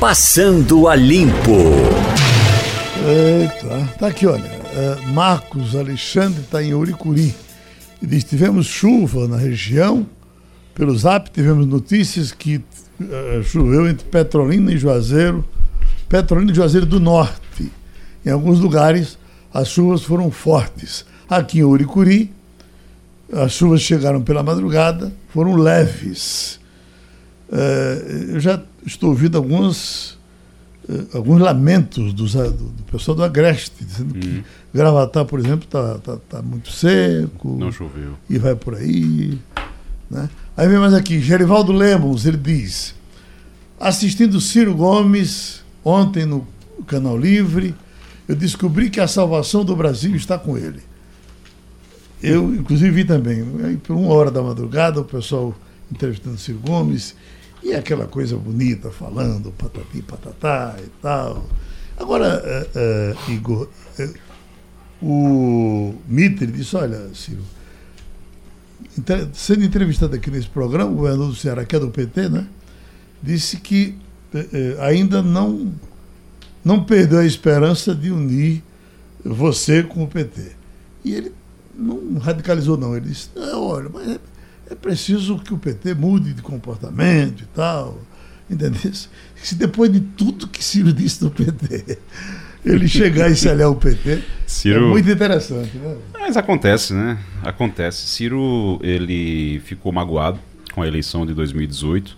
Passando a Limpo. Eita, tá aqui, olha. É, Marcos Alexandre está em Uricuri. E diz: tivemos chuva na região. Pelo zap, tivemos notícias que uh, choveu entre Petrolina e Juazeiro. Petrolina e Juazeiro do Norte. Em alguns lugares, as chuvas foram fortes. Aqui em Uricuri, as chuvas chegaram pela madrugada, foram leves. Uh, eu já estou ouvindo alguns, uh, alguns lamentos dos, do, do, pessoal do Agreste, dizendo hum. que Gravatar, por exemplo, está tá, tá muito seco. Não choveu. E vai por aí. Né? Aí vem mais aqui, Gerivaldo Lemos, ele diz, assistindo Ciro Gomes ontem no Canal Livre, eu descobri que a salvação do Brasil está com ele. Eu, inclusive, vi também, aí, por uma hora da madrugada, o pessoal entrevistando Ciro Gomes, e aquela coisa bonita, falando patati patatá e tal. Agora, uh, uh, Igor, uh, o Mitre disse, olha, Ciro, sendo entrevistado aqui nesse programa, o governador do Ceará, que é do PT, né, disse que ainda não, não perdeu a esperança de unir você com o PT. E ele não radicalizou, não. Ele disse, olha, mas é, preciso que o PT mude de comportamento e tal. Entendeu? Se depois de tudo que Ciro disse do PT, ele chegar e se aliar ao PT, é Ciro... é muito interessante. Né? Mas acontece, né? Acontece. Ciro, ele ficou magoado com a eleição de 2018.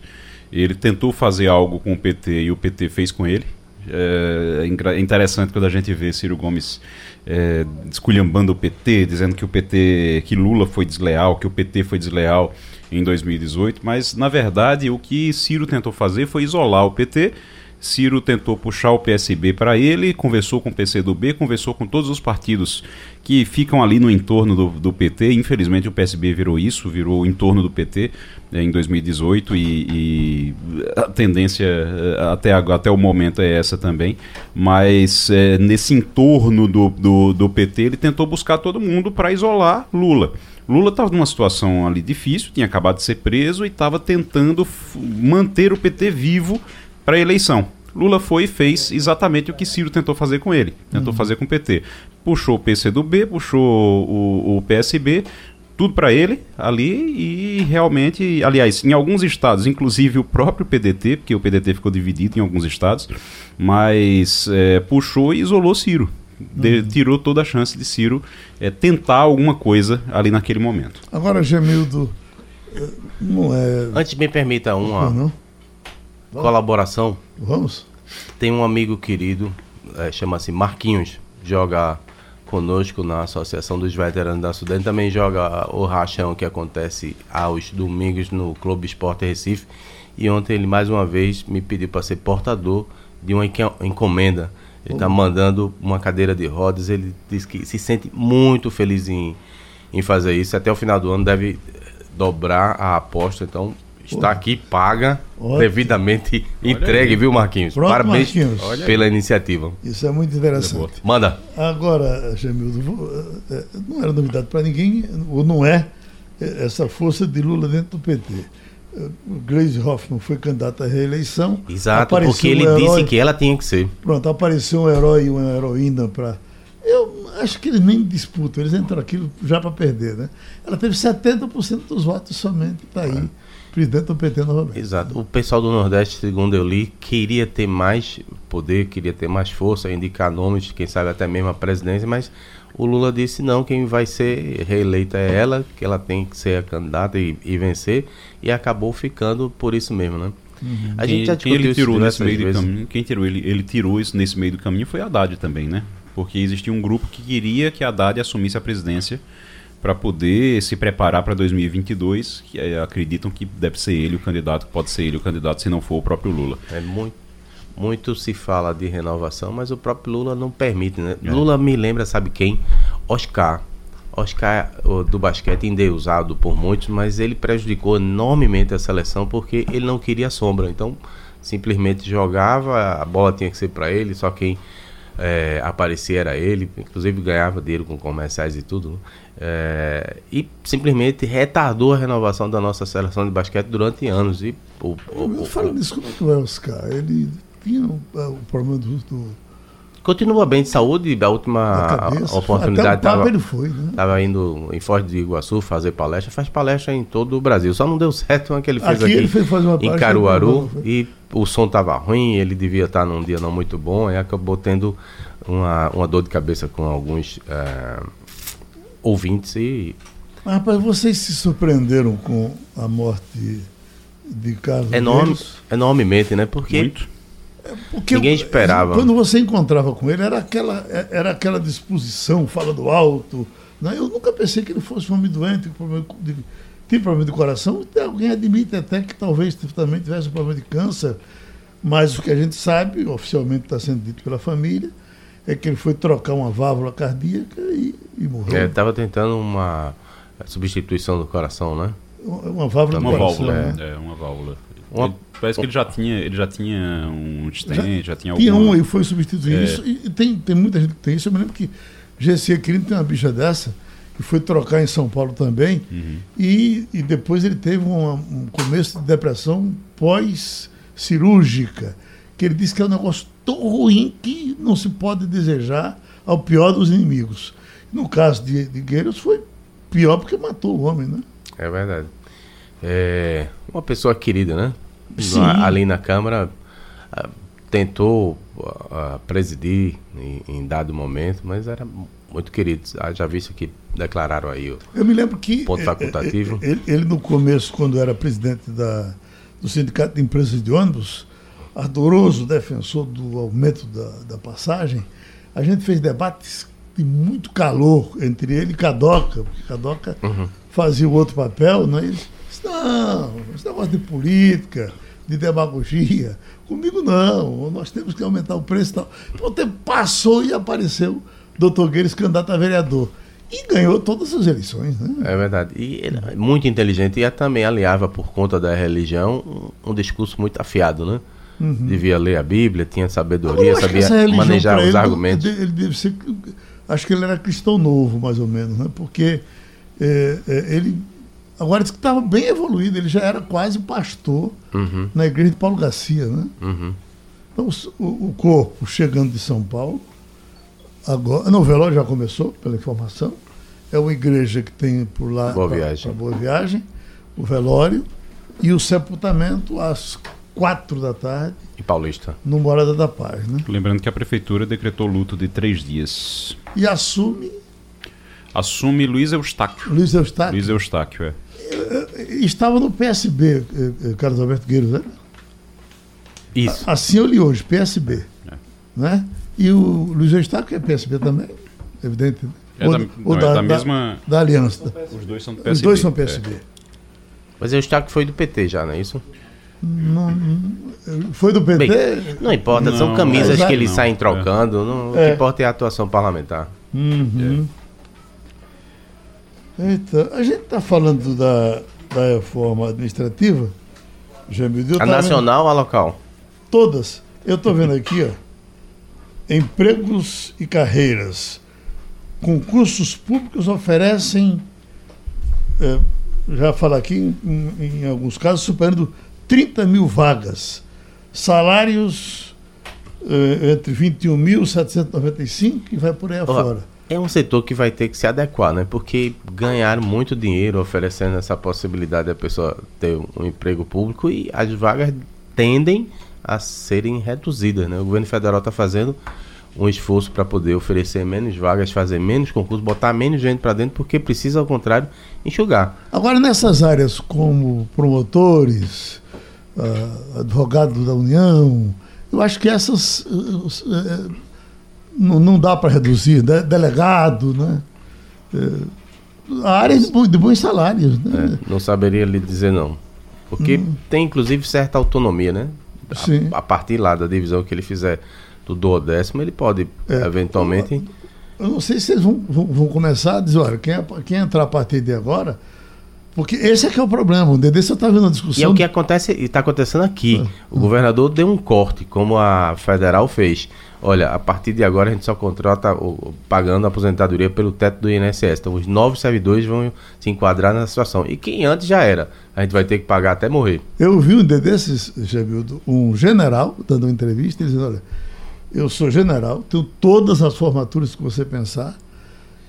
Ele tentou fazer algo com o PT e o PT fez com ele. É, é interessante quando a gente vê Ciro Gomes é, esculhambando o PT, dizendo que o PT, que Lula foi desleal, que o PT foi desleal em 2018, mas na verdade o que Ciro tentou fazer foi isolar o PT. Ciro tentou puxar o PSB para ele, conversou com o PCdoB, conversou com todos os partidos que ficam ali no entorno do, do PT. Infelizmente o PSB virou isso, virou o entorno do PT é, em 2018 e, e, a tendência é, até, até o momento é essa também. Mas é, nesse entorno do, do, do PT ele tentou buscar todo mundo para isolar Lula. Lula estava numa situação ali difícil, tinha acabado de ser preso e estava tentando manter o PT vivo para a eleição. Lula foi e fez exatamente o que Ciro tentou fazer com ele, tentou uhum. fazer com o PT. Puxou o PCdoB, puxou o, o PSB, tudo para ele ali e realmente, aliás, em alguns estados, inclusive o próprio PDT, porque o PDT ficou dividido em alguns estados, mas é, puxou e isolou Ciro. De, uhum. tirou toda a chance de Ciro é, tentar alguma coisa ali naquele momento. Agora, Gemildo, eh, não é. Antes me permita uma não, não. colaboração. Vamos. Tem um amigo querido, é, chama-se Marquinhos, joga conosco na Associação dos Veteranos da Sudene, também joga o rachão que acontece aos domingos no Clube Esporte Recife. E ontem ele mais uma vez me pediu para ser portador de uma encomenda. Ele está mandando uma cadeira de rodas. Ele diz que se sente muito feliz em, em fazer isso. Até o final do ano deve dobrar a aposta. Então, está aqui, paga, Ótimo. devidamente Olha entregue, aí. viu, Marquinhos? Pronto, Parabéns Marquinhos. pela iniciativa. Isso é muito interessante. Manda. Agora, Jamildo, eh, eh, não era novidade para ninguém, ou não é, eh, essa força de Lula dentro do PT. Gleisi Hoffmann foi candidata à reeleição. Exato, porque ele um herói, disse que ela tinha que ser. Pronto, apareceu um herói e uma heroína para. Eu acho que eles nem disputam, eles entram aqui já para perder, né? Ela teve 70% dos votos somente, está aí. É presidente do PT novamente. Exato. O pessoal do Nordeste, segundo eu li, queria ter mais poder, queria ter mais força, indicar nomes, quem sabe até mesmo a presidência, mas o Lula disse não, quem vai ser reeleita é ela, que ela tem que ser a candidata e, e vencer, e acabou ficando por isso mesmo, né? Uhum. A gente quem, já discutiu ele tirou nesse meio vezes. do caminho, quem tirou ele, ele tirou isso nesse meio do caminho foi Haddad também, né? Porque existia um grupo que queria que Haddad assumisse a presidência para poder se preparar para 2022, que é, acreditam que deve ser ele o candidato, pode ser ele o candidato, se não for o próprio Lula. É muito, muito se fala de renovação, mas o próprio Lula não permite, né? É. Lula me lembra, sabe quem? Oscar. Oscar do basquete endeusado por muitos, mas ele prejudicou enormemente a seleção porque ele não queria sombra. Então, simplesmente jogava, a bola tinha que ser para ele, só quem é, aparecia era ele, inclusive ganhava dele com comerciais e tudo. Né? É, e simplesmente retardou a renovação da nossa seleção de basquete durante anos. E, o, o, o, Fala nisso, como é que vai Oscar? Ele tinha o problema do, do Continua bem de saúde, da última oportunidade estava ele foi, né? Tava indo em Foz do Iguaçu fazer palestra, faz palestra em todo o Brasil. Só não deu certo uma que ele fez aqui, aqui ele fez fazer uma em Caruaru e o som estava ruim, ele devia estar num dia não muito bom, e acabou tendo uma, uma dor de cabeça com alguns é, ouvintes e. Mas, rapaz, vocês se surpreenderam com a morte de Carlos Enorme, Enormemente, né? Porque. Muito porque Ninguém esperava. Quando você encontrava com ele, era aquela, era aquela disposição, falando alto. Né? Eu nunca pensei que ele fosse um homem doente, tinha problema de coração. Alguém admite até que talvez também tivesse um problema de câncer. Mas o que a gente sabe, oficialmente está sendo dito pela família, é que ele foi trocar uma válvula cardíaca e, e morreu. Estava é, tentando uma substituição do coração, né? Uma válvula uma coração, válvula, né? é, uma válvula. Uma... Ele, parece que ele já tinha, ele já tinha um stent, já, já tinha Tinha alguma... um e foi substituído. É. Isso, e tem, tem muita gente que tem isso. Eu me lembro que GC Quirino tem uma bicha dessa, que foi trocar em São Paulo também, uhum. e, e depois ele teve uma, um começo de depressão pós-cirúrgica, que ele disse que é um negócio tão ruim que não se pode desejar ao pior dos inimigos. No caso de, de Gueiros foi pior porque matou o homem, né? É verdade. É uma pessoa querida, né? Sim. Ali na Câmara ah, tentou uh, presidir em, em, dado momento, mas era muito querido. Ah, já visto que declararam aí o Eu me lembro que ponto facultativo. Ele, ele, no começo, quando era presidente da, do Sindicato de Empresas de Ônibus, ardoroso defensor do aumento da, da passagem, a gente fez debates de muito calor entre ele e Cadoca, porque Cadoca uhum. fazia o outro papel, né? Ele, não, esse negócio de política, de demagogia, comigo não, nós temos que aumentar o preço e tal. Então, o tempo passou e apareceu doutor Gueires, candidato a vereador. E ganhou todas as eleições, né? É verdade. E ele é muito inteligente e também aliava, por conta da religião, um discurso muito afiado, né? Uhum. Devia ler a Bíblia, tinha sabedoria, sabia manejar os ele, argumentos. Ele, ele deve ser. Acho que ele era cristão novo, mais ou menos, né? Porque é, é, ele Agora disse que estava bem evoluído, ele já era quase pastor uhum. na igreja de Paulo Garcia, né? Uhum. Então o, o, corpo chegando de São Paulo, agora. Não, o velório já começou, pela informação. É uma igreja que tem por lá Boa Viagem. Boa Viagem, o velório e o sepultamento às quatro da tarde. E Paulista. No Morada da Paz, né? Lembrando que a prefeitura decretou luto de três dias. E assume. Assume Luiz Eustáquio. Luiz Eustáquio. Luiz Eustáquio, é estava no PSB, eh, eh, Carlos Alberto Gueiros, né? Isso. Assim eu li hoje, PSB. É. Né? E o Luiz Eustáquio é PSB também, evidente. Né? É ou, da, ou não, da, é da, mesma. Da, aliança. Os dois são do PSB. Os dois são PSB. É. Mas o Eustáquio foi do PT já, não é isso? Não, foi do PT? Bem, não importa, não, são camisas que eles não, saem trocando. Não, O que importa é a atuação parlamentar. Uhum. Eita, a gente está falando da, da reforma administrativa, Jamil. A nacional ou a local? Todas. Eu estou vendo aqui, ó, empregos e carreiras. Concursos públicos oferecem, é, já falo aqui, em, em, alguns casos, superando 30 mil vagas. Salários é, entre 21.795 e vai por aí afora. É um setor que vai ter que se adequar, né? Porque ganhar muito dinheiro oferecendo essa possibilidade da pessoa ter um emprego público e as vagas tendem a serem reduzidas, né? O governo federal está fazendo um esforço para poder oferecer menos vagas, fazer menos concursos, botar menos gente para dentro, porque precisa, ao contrário, enxugar. Agora, nessas áreas como promotores, uh, advogado da União, eu acho que essas uh, não, não dá para reduzir, né? delegado, né? É, a área de, de bons salários. Né? É, não saberia lhe dizer não. Porque hum. tem inclusive certa autonomia, né? Sim. A, a, partir lá da divisão que ele fizer do duodécimo, ele pode é, eventualmente. Eu, eu, não sei se eles vão, vão, vão, começar a dizer, olha, quem, quem entrar a partir de agora. Porque esse é que é o problema. O Dedê só está vendo a discussão. E é o que acontece e está acontecendo aqui. É. O governador deu um corte, como a federal fez olha, a partir de agora a gente só contrata o, pagando a aposentadoria pelo teto do INSS. Então os novos servidores vão se enquadrar nessa situação. E quem antes já era, a gente vai ter que pagar até morrer. Eu vi um desses, Jamildo, um general dando uma entrevista, dizendo, olha, eu sou general, tenho todas as formaturas que você pensar,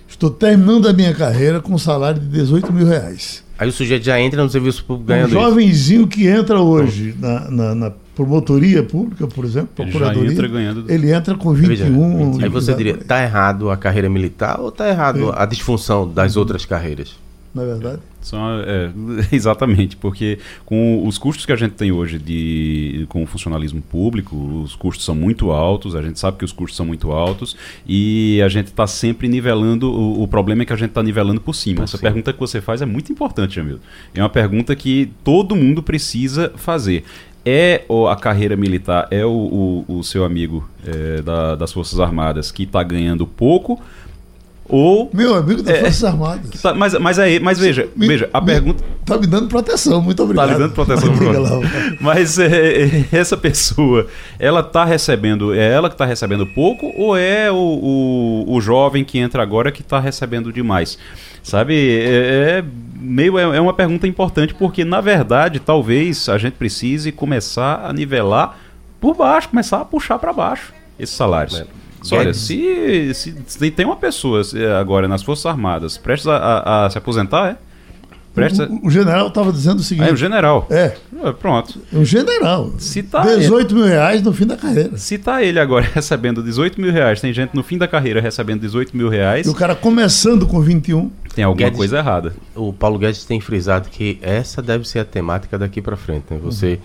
estou terminando a minha carreira com um salário de 18 mil reais. Aí o sujeito já entra no serviço público ganhando Um jovenzinho que entra hoje na, na, na promotoria pública, por exemplo, Ele procuradoria, já entra ganhando. ele entra com 21. Aí você diria, tá errado a carreira militar ou tá errado a disfunção das outras carreiras? Na verdade. São, é, exatamente, porque com os custos que a gente tem hoje de, com o funcionalismo público, os custos são muito altos, a gente sabe que os custos são muito altos e a gente está sempre nivelando, o, o, problema é que a gente está nivelando por cima. Por Essa cima. pergunta que você faz é muito importante, Jamil. É uma pergunta que todo mundo precisa fazer é a carreira militar, é o, o, o seu amigo é, da, das Forças Armadas que está ganhando pouco, ou meu amigo das é, Forças Armadas. Tá, mas, mas aí, mas veja, me, veja, a me, pergunta tá me dando proteção, muito obrigado. Tá me dando proteção, Mas é, é, essa pessoa, ela tá recebendo, é ela que está recebendo pouco ou é o, o, o jovem que entra agora que está recebendo demais? Sabe, é, é meio é, é uma pergunta importante porque na verdade talvez a gente precise começar a nivelar por baixo, começar a puxar para baixo esses salários. É. Olha, se, se, se, tem uma pessoa agora nas Forças Armadas prestes a, a, a se aposentar, é? Prestes o, o, general estava dizendo o seguinte. É, o general. É. é pronto. O general. Se tá 18 ele, mil reais no fim da carreira. Se tá ele agora recebendo 18 mil reais, tem gente no fim da carreira recebendo 18 mil reais. E o cara começando com 21. Tem alguma Guedes, coisa errada. O Paulo Guedes tem frisado que essa deve ser a temática daqui para frente. Né? Você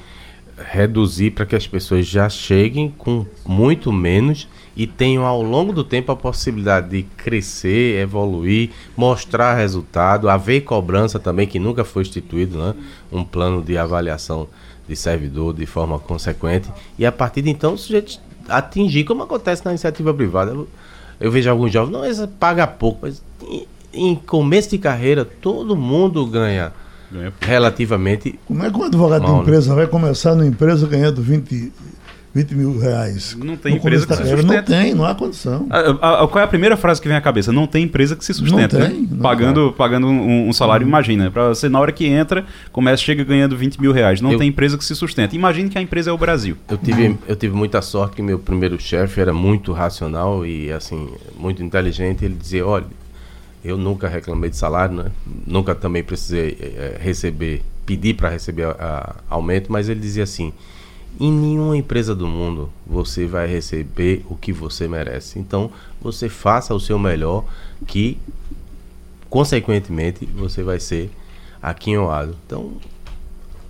uhum. reduzir para que as pessoas já cheguem com muito menos e tenham ao longo do tempo a possibilidade de crescer, evoluir, mostrar resultado, haver cobrança também, que nunca foi instituído, né? um plano de avaliação de servidor de forma consequente, e a partir de então o sujeito atingir, como acontece na iniciativa privada. Eu, eu vejo alguns jovens, não, eles pagam pouco, mas em, em começo de carreira todo mundo ganha relativamente. Como é que um advogado mal, de empresa né? vai começar numa empresa ganhando 20, 20 mil reais. Não tem empresa que se sustenta. Não tem, não há condição. A, a, a, qual é a primeira frase que vem à cabeça? Não tem empresa que se sustenta. Não tem, né? não pagando pagando um, um salário, uhum. imagina. Para você, na hora que entra, começa, chega ganhando 20 mil reais. Não eu, tem empresa que se sustenta. Imagine que a empresa é o Brasil. Eu tive, eu tive muita sorte que meu primeiro chefe era muito racional e assim, muito inteligente. Ele dizia, olha, eu nunca reclamei de salário, né? Nunca também precisei é, receber, pedir para receber a, a, aumento, mas ele dizia assim em nenhuma empresa do mundo você vai receber o que você merece. Então, você faça o seu melhor, que consequentemente você vai ser aquinhoado. Então,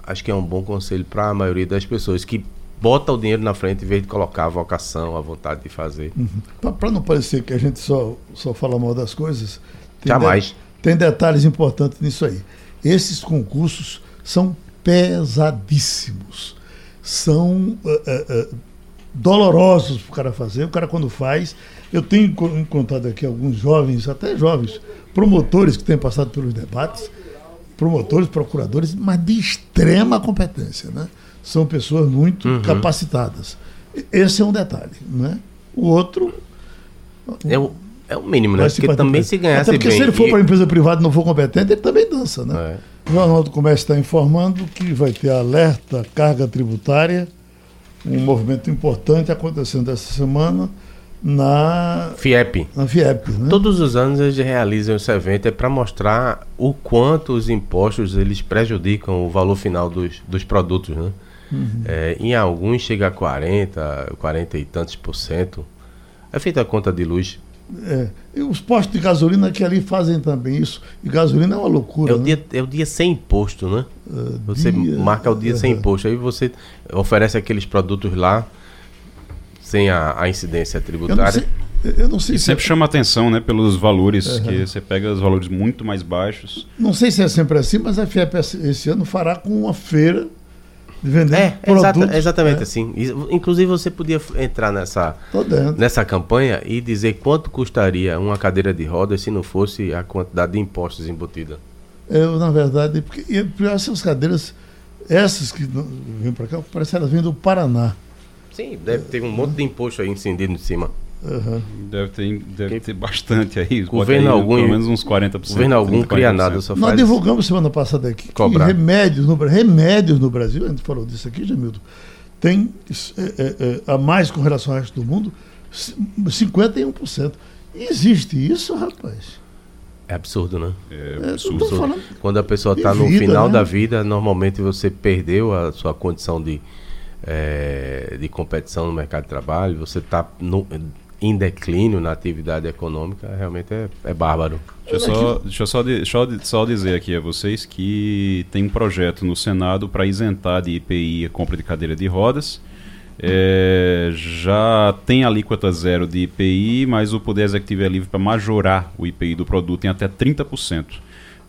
acho que é um bom conselho para a maioria das pessoas que bota o dinheiro na frente em vez de colocar a vocação, a vontade de fazer. Uhum. Para não parecer que a gente só, só fala mal das coisas, tem jamais. De, tem detalhes importantes nisso aí. Esses concursos são pesadíssimos são uh, uh, dolorosos para o cara fazer. O cara, quando faz. Eu tenho encontrado aqui alguns jovens, até jovens, promotores que têm passado pelos debates, promotores, procuradores, mas de extrema competência. Né? São pessoas muito uhum. capacitadas. Esse é um detalhe. Né? O outro. É o, é o mínimo, né? Porque também se ganhasse Até porque bem, se ele for e... para a empresa privada e não for competente, ele também dança, né? É. O Jornal do Comércio está informando que vai ter alerta carga tributária, um movimento importante acontecendo essa semana na FIEP. Na FIEP né? Todos os anos eles realizam esse evento é para mostrar o quanto os impostos eles prejudicam o valor final dos, dos produtos, né? Uhum. É, em alguns chega a 40, 40 e tantos por cento. É feita a conta de luz é, os postos de gasolina que ali fazem também isso. E gasolina é uma loucura. É o, né? dia, é o dia sem imposto, né? É, você dia, marca o dia é, sem imposto. Aí você oferece aqueles produtos lá sem a, a incidência tributária. Eu não sei, eu não sei e se sempre é... chama atenção, né, pelos valores, uhum. que você pega os valores muito mais baixos. Não sei se é sempre assim, mas a FIEP esse ano fará com uma feira vender é, produtos. exatamente é. assim. Inclusive você podia entrar nessa, nessa campanha e dizer quanto custaria uma cadeira de rodas se não fosse a quantidade de impostos embutida. Eu, na verdade, porque essas cadeiras, essas que vêm para cá, parece que elas vêm do Paraná. Sim, deve ter um monte de imposto aí incendido em cima. Aham. Deve ter, deve ter bastante aí. Governo aí, algum- Pelo menos uns 40%. Governo algum 30, cria 40%. nada, só Nós divulgamos semana passada aqui Cobrar. que remédios no, remédios no Brasil, a gente falou disso aqui, Jamildo, tem é, é, é, a mais com relação ao resto do mundo, c- 51%. Existe isso, rapaz? É absurdo, né? É É, absurdo. falando. Quando a pessoa está no final né? da vida, normalmente você perdeu a sua condição de, eh, de competição no mercado de trabalho, você está em declínio na atividade econômica, realmente é, é bárbaro. Deixa eu, só, deixa eu só, deixa eu só dizer aqui a vocês que tem um projeto no Senado para isentar de IPI a compra de cadeira de rodas. É, já tem alíquota zero de IPI, mas o Poder Executivo é livre para majorar o IPI do produto em até 30%.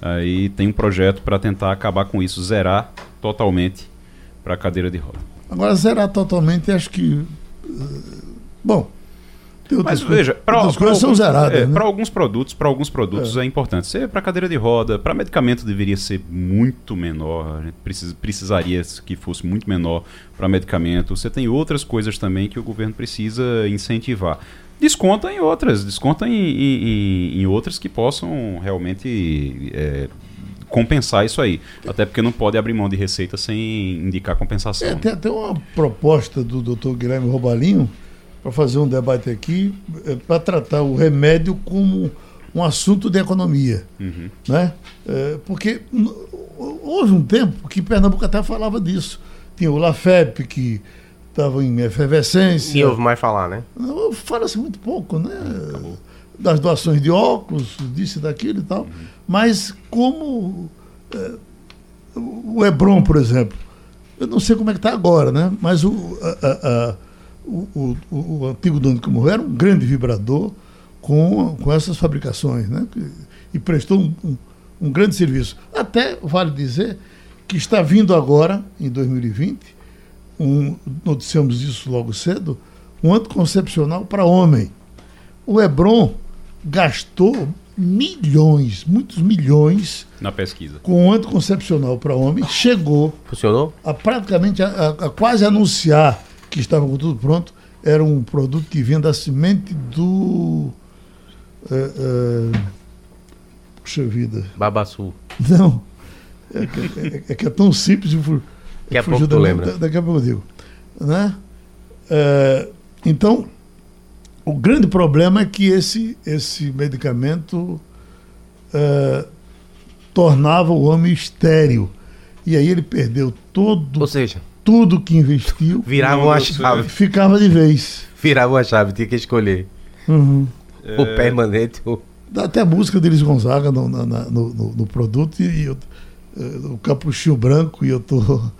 Aí tem um projeto para tentar acabar com isso, zerar totalmente para a cadeira de roda. Agora, zerar totalmente, acho que. eh, Bom, tem Mas veja, para são zeradas. né? alguns produtos, para alguns produtos é, importante. Ser para cadeira de roda, para medicamento deveria ser muito menor. A gente precisa, precisaria que fosse muito menor para medicamento. Você tem outras coisas também que o governo precisa incentivar. Desconta em outras, desconta em, em, em- em outras que possam realmente é, compensar isso aí. Até porque não pode abrir mão de receita sem indicar compensação. É, né? tem até uma proposta do Dr. Guilherme Robalinho para fazer um debate aqui para tratar o remédio como um assunto de economia. Uhum. Né? É, porque houve um tempo que Pernambuco até falava disso. Tinha o Lafep, que estava em efervescência. E ouve mais falar, né? Fala-se muito pouco, né? Das doações de óculos, disso e daquilo e tal. Mas como é, o Hebron, por exemplo, eu não sei como é que está agora, né? Mas o, a- o, o- o- antigo dono que morreu era um grande vibrador com, com essas fabricações, né? E prestou um, um- um grande serviço. Até vale dizer que está vindo agora, em 2020, um, noticiamos isso logo cedo, um anticoncepcional para homem. O Hebron gastou milhões, muitos milhões, Na pesquisa. com um anticoncepcional para homem, chegou Funcionou? a praticamente a, a- a quase anunciar que estava com tudo pronto. Era um produto que vinha da semente do. é, é, puxa vida. Babaçu. Não. É, que- é- é que é tão simples. Daqui a pouco da- lembra. da- Daqui a pouco eu digo. Né? É, então, o grande problema é que esse, esse medicamento é, tornava o homem estéril. E aí ele perdeu todo, Ou seja, tudo que investiu virava uma chave. ficava de vez. Virava uma chave, tinha que escolher. Uhum. O permanente ou Dá até a música deles Gonzaga no, na- no, no- no produto e, eu, eh, o capuchinho branco e eu tô.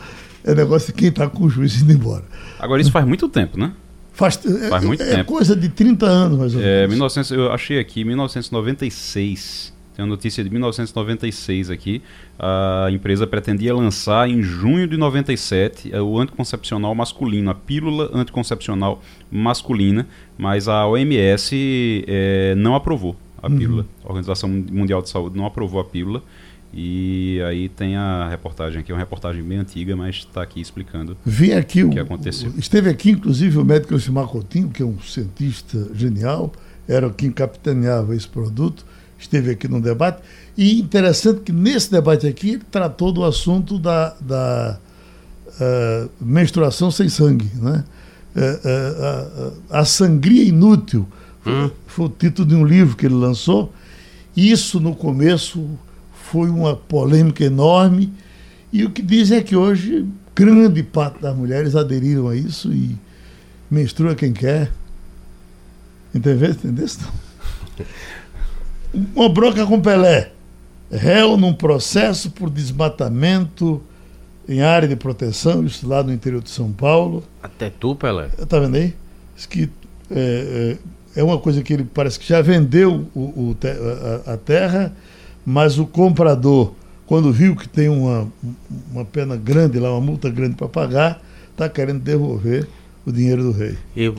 É negócio de quem está com o juiz indo embora. Agora, isso faz muito tempo, né? Faz, é- Faz muito é tempo. coisa de 30 anos, mais ou É, menos. 1900, eu achei aqui, 1996. Tem uma notícia de 1996 aqui. A empresa pretendia lançar em junho de 97 eh, o anticoncepcional masculino, a pílula anticoncepcional masculina, mas a OMS eh, não aprovou a Uhum. pílula. A Organização Mundial de Saúde não aprovou a pílula. E aí tem a reportagem aqui, é uma reportagem bem antiga, mas está aqui explicando. Vi aqui o, que aconteceu? Esteve aqui, inclusive, o médico Elcimar Coutinho, que é um cientista genial, era quem capitaneava esse produto, esteve aqui no debate. E interessante que nesse debate aqui ele tratou do assunto da, da eh, menstruação sem sangue. Né? Eh, eh, a, sangria inútil foi, foi o título de um livro que ele lançou. Isso, no começo, foi uma polêmica enorme. E o que dizem é que hoje grande parte das mulheres aderiram a isso e menstrua quem quer. Entendeu? Entendeu? Uma bronca com Pelé. Réu num processo por desmatamento em área de proteção, isso lá no interior de São Paulo. até tu, Pelé. Tá vendo aí? Diz que é, é, é uma coisa que ele parece que já vendeu o, o a, a terra, mas o comprador, quando viu que tem uma, uma pena grande lá, uma multa grande para pagar, está querendo devolver o dinheiro do rei. Eu,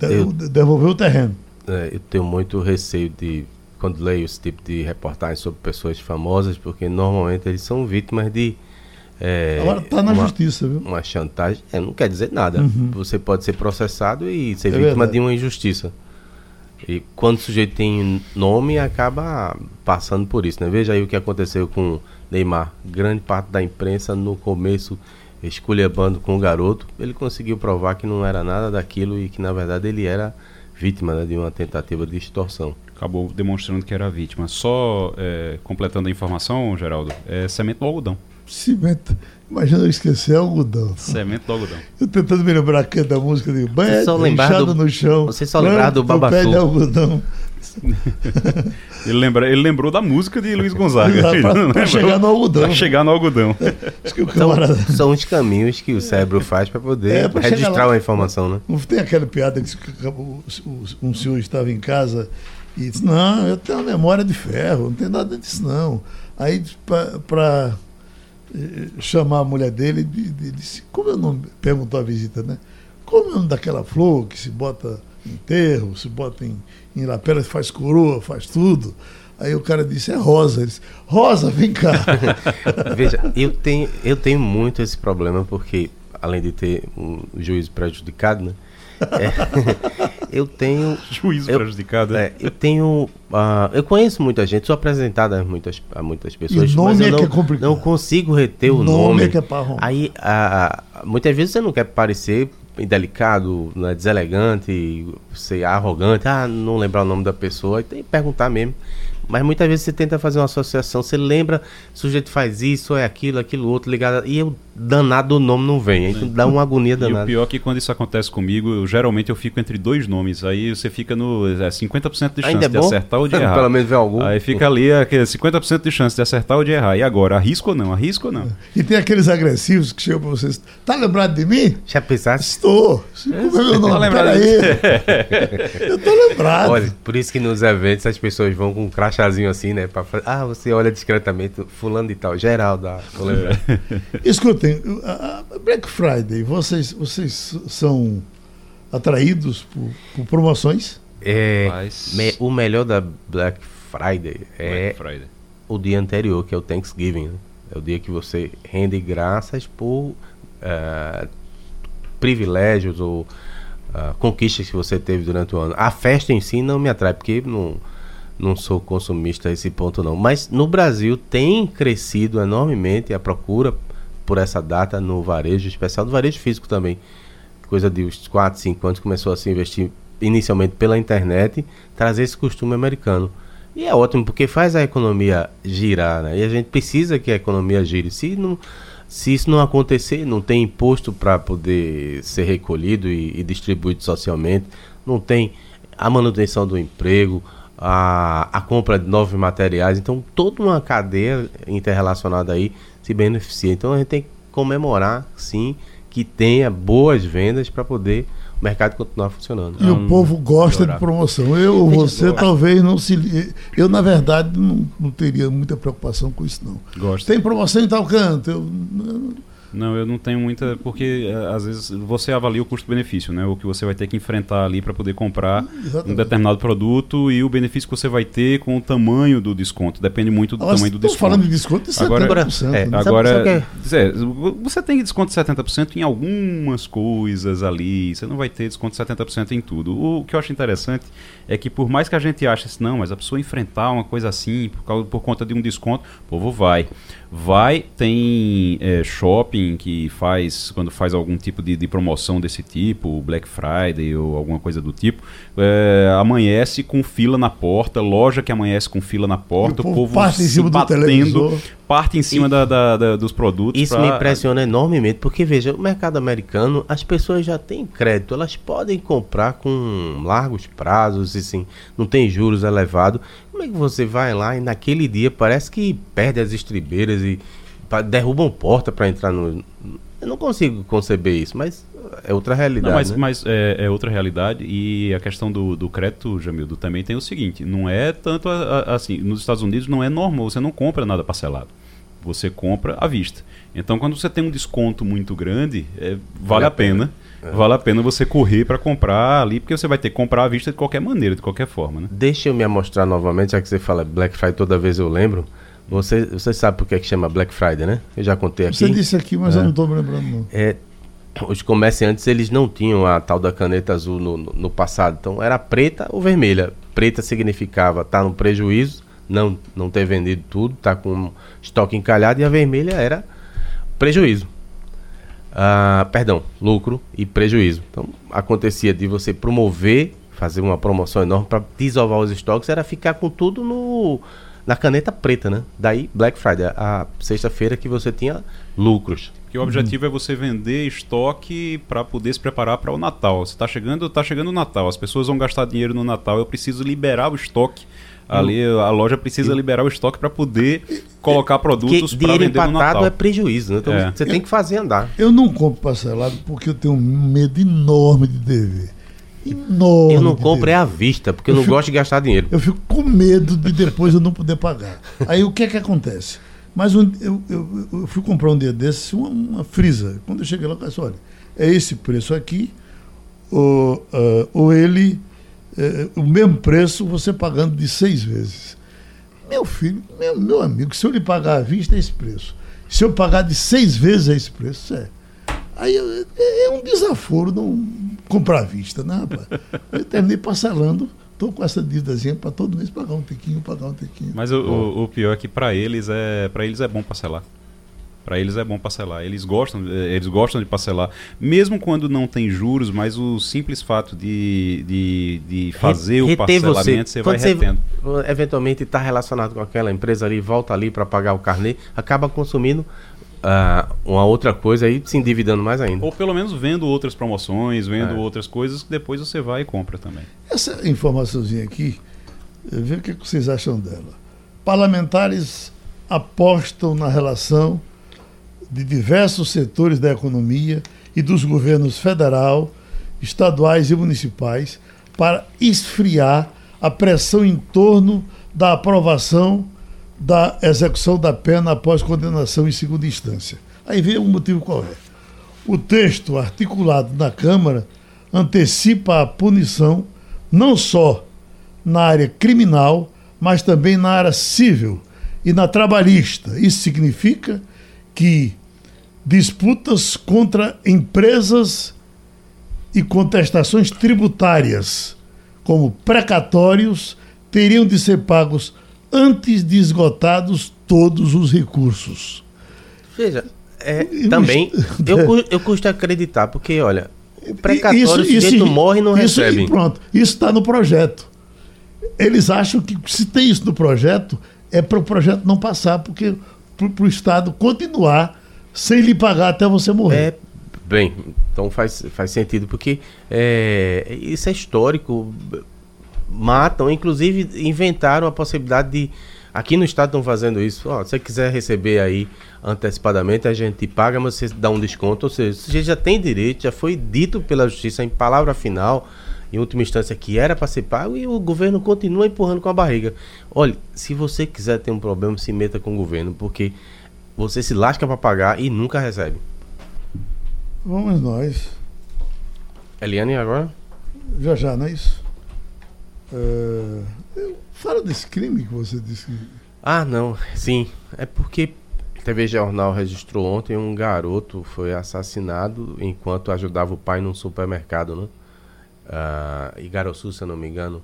Eu- Devolver o terreno. é, eu tenho muito receio de quando leio esse tipo de reportagem sobre pessoas famosas, porque normalmente eles são vítimas de É, Agora está na uma, justiça, viu? Uma chantagem, é, não quer dizer nada. Uhum. Você pode ser processado e ser É vítima verdade. de uma injustiça. E quando o sujeito tem nome, acaba passando por isso, né? Veja aí o que aconteceu com Neymar. Grande parte da imprensa no começo esculhambando com o garoto, ele conseguiu provar que não era nada daquilo e que na verdade ele era vítima né, de uma tentativa de extorsão. Acabou demonstrando que era vítima. Só é, completando a informação, Geraldo, é semente do algodão. Cimento. Imagina eu esquecer algodão. Semente do algodão. Eu tentando me lembrar aqui da música de banho, só do- no chão. você só lembrar do pé de algodão. Ele, lembra, ele lembrou da música de Luiz Gonzaga. Lembrou- chegar no algodão. Pra chegar no algodão. Acho que o camarada. são os caminhos que o cérebro faz para poder É, pra registrar uma informação, né? Não tem aquela piada que que um senhor estava em casa e disse, não, eu tenho uma memória de ferro, não tem nada disso não. Aí para chamar a mulher dele, de- de- disse, como é o nome? Perguntou a visita, né? Como é o nome daquela flor que se bota em enterro, se bota em, em lapela, faz coroa, faz tudo. Aí o cara disse, é rosa. Ele disse, rosa, vem cá. Veja, eu tenho, eu tenho muito esse problema porque, além de ter um juízo prejudicado, né? É, eu tenho. Juízo eu, prejudicado. é, eu tenho. ah, eu conheço muita gente, sou apresentado a muitas, a muitas pessoas, E nome mas eu é não, que é complicado. não consigo reter o Nome nome. é que é arrumar. Aí, ah, muitas vezes você não quer parecer indelicado, né, deselegante, ser arrogante, ah, não lembrar o nome da pessoa, e tem que perguntar mesmo. Mas muitas vezes você tenta fazer uma associação, você lembra, o sujeito faz isso, é aquilo, aquilo outro, ligado, e o danado do nome não vem, aí dá uma agonia E o danada. pior é que quando isso acontece comigo, eu, geralmente eu fico entre dois nomes. Aí você fica no é, 50% de chance Ainda é de bom? acertar ou de errar. Pelo menos vem algum. Aí fica ali aquele 50% de chance de acertar ou de errar. E agora, arrisco ou não? Arrisco ou não? e tem aqueles agressivos que chegam para vocês, tá lembrado de mim? Já pensaste? Estou. Como é meu nome? lembrado Peraí. Eu tô lembrado. Olha, por isso que nos eventos as pessoas vão com um crachazinho assim, né? Pra fazer, ah, você olha discretamente, fulano de tal, Geraldo, ah, tô lembrando. Escutem, a a Black Friday, vocês, vocês são atraídos por, por promoções? É, Mas- me- o melhor da Black Friday é Black Friday. o dia anterior, que é o Thanksgiving. né? É o dia que você rende graças por eh, privilégios ou ah, conquistas que você teve durante o ano. A festa em si não me atrai, porque não, não sou consumista a esse ponto não. Mas no Brasil tem crescido enormemente a procura por essa data no varejo, especial no varejo físico também. Coisa de uns 4, 5 anos começou a se investir inicialmente pela internet, trazer esse costume americano. E é ótimo, porque faz a economia girar, né? E a gente precisa que a economia gire. Se, não, se isso não acontecer, não tem imposto para poder ser recolhido e, e distribuído socialmente, não tem a manutenção do emprego, a, a compra de novos materiais. Então, toda uma cadeia interrelacionada aí se beneficia. Então, a gente tem que comemorar, sim, que tenha boas vendas para poder o mercado continuar funcionando. E o povo gosta de promoção. Eu você talvez não se. Eu, na verdade, não, não teria muita preocupação com isso, não. Gosto. Tem promoção em tal canto. Eu, não- Não, eu não tenho muita. Porque eh, às vezes você avalia o custo-benefício, né? O que você vai ter que enfrentar ali para poder comprar um Exatamente. determinado produto e o benefício que você vai ter com o tamanho do desconto. Depende muito do tamanho do desconto. falando de desconto de 70%. Agora- né? É, agora, o que é? Você tem desconto de 70% em algumas coisas ali, você não vai ter desconto de 70% em tudo. O que eu acho interessante é que por mais que a gente ache assim, não, mas a pessoa enfrentar uma coisa assim por, causa, por conta de um desconto, o povo vai. Vai, tem é, shopping que faz, quando faz algum tipo de, de promoção desse tipo, Black Friday ou alguma coisa do tipo, é, amanhece com fila na porta, loja que amanhece com fila na porta, E o o povo parte em do batendo, televisor. parte em cima da- da- da- dos produtos. Isso pra- me impressiona enormemente, porque veja, o mercado americano, as pessoas já têm crédito, elas podem comprar com largos prazos, e sim, não tem juros elevados. Como é que você vai lá e naquele dia parece que perde as estribeiras e derrubam porta para entrar no. Eu não consigo conceber isso, mas é outra realidade. Não, mas, né? mas é, é outra realidade e a questão do, do crédito, Jamildo, também tem o seguinte, não é tanto a- a- assim, nos Estados Unidos não é normal, você não compra nada parcelado. Você compra à vista. Então, quando você tem um desconto muito grande, é, vale, a a pena. Vale a pena você correr para comprar ali, porque você vai ter que comprar à vista de qualquer maneira, de qualquer forma, né? Deixa eu me amostrar novamente, já que você fala Black Friday toda vez eu lembro. Você, você sabe por que, é que chama Black Friday, né? Eu já contei aqui. Você disse aqui, mas é. eu não estou me lembrando. Não. É, os comerciantes eles não tinham a tal da caneta azul no, no, no passado, então era preta ou vermelha. Preta significava estar tá no prejuízo, não, não ter vendido tudo, tá com estoque encalhado, e a vermelha era prejuízo. Ah, perdão, lucro e prejuízo. Então acontecia de você promover, fazer uma promoção enorme para desovar os estoques, era ficar com tudo no na caneta preta, né? Daí Black Friday, a sexta-feira que você tinha lucros. Que o objetivo uhum. é você vender estoque para poder se preparar para o Natal. Você está chegando, tá chegando o Natal, as pessoas vão gastar dinheiro no Natal, eu preciso liberar o estoque. Ali a loja precisa eu, liberar o estoque para poder colocar produtos para vender no Natal. é prejuízo, né? Então é. você tem que fazer andar. Eu não compro parcelado porque eu tenho um medo enorme de dever enorme. Eu não compro é à vista, porque eu, eu não fico, gosto de gastar dinheiro. Eu fico com medo de depois eu não poder pagar. Aí o que é que acontece? Mas um, eu, eu, eu, fui comprar um dia desses uma, uma frisa. Quando eu cheguei lá, eu disse, olha, é esse preço aqui, ou, uh, ou ele, uh, o mesmo preço, você pagando de seis vezes. Meu filho, meu, meu amigo, se eu lhe pagar à vista, é esse preço. Se eu pagar de seis vezes, é esse preço, é. Aí é, é um desaforo não comprar à vista, né, rapaz? Eu terminei parcelando, estou com essa dívidazinha para todo mês pagar um tequinho, pagar um tequinho. Mas o, o, o pior é que para eles é para eles é bom parcelar. Para eles é bom parcelar. Eles gostam, eles gostam de parcelar, mesmo quando não tem juros, mas o simples fato de, de, de fazer Reter o parcelamento, você, você vai retendo. Você eventualmente está relacionado com aquela empresa ali, volta ali para pagar o carnê, acaba consumindo uh, uma outra coisa aí se endividando mais ainda. Ou pelo menos vendo outras promoções, vendo é. outras coisas que depois você vai e compra também. Essa informaçãozinha aqui, vê o que vocês acham dela. Parlamentares apostam na relação de diversos setores da economia e dos governos federal, estaduais e municipais para esfriar a pressão em torno da aprovação da execução da pena após condenação em segunda instância. Aí vem o motivo qual é. O texto articulado na Câmara antecipa a punição não só na área criminal, mas também na área civil e na trabalhista. Isso significa que disputas contra empresas e contestações tributárias, como precatórios, teriam de ser pagos antes de esgotados todos os recursos. Veja, é, também eu, eu custo acreditar, porque olha, o precatório, isso, o sujeito isso, morre e não isso, recebe. Pronto, isso está no projeto. Eles acham que se tem isso no projeto, é para o projeto não passar, porque para o Estado continuar sem lhe pagar até você morrer. É, bem, então faz, faz sentido, porque é, isso é histórico matam, inclusive inventaram a possibilidade de. Aqui no estado estão fazendo isso. Ó, se você quiser receber aí antecipadamente, a gente paga, mas você dá um desconto. Ou seja, você já tem direito, já foi dito pela justiça em palavra final, em última instância, que era para ser pago e o governo continua empurrando com a barriga. Olha, se você quiser ter um problema, se meta com o governo, porque você se lasca para pagar e nunca recebe. Vamos nós. Eliane, agora? Já já, não é isso? Uh, fala desse crime que você disse. Ah, não, sim. É porque a TV Jornal registrou ontem um garoto foi assassinado enquanto ajudava o pai num supermercado, né? Uh, Igaroçu, se eu não me engano.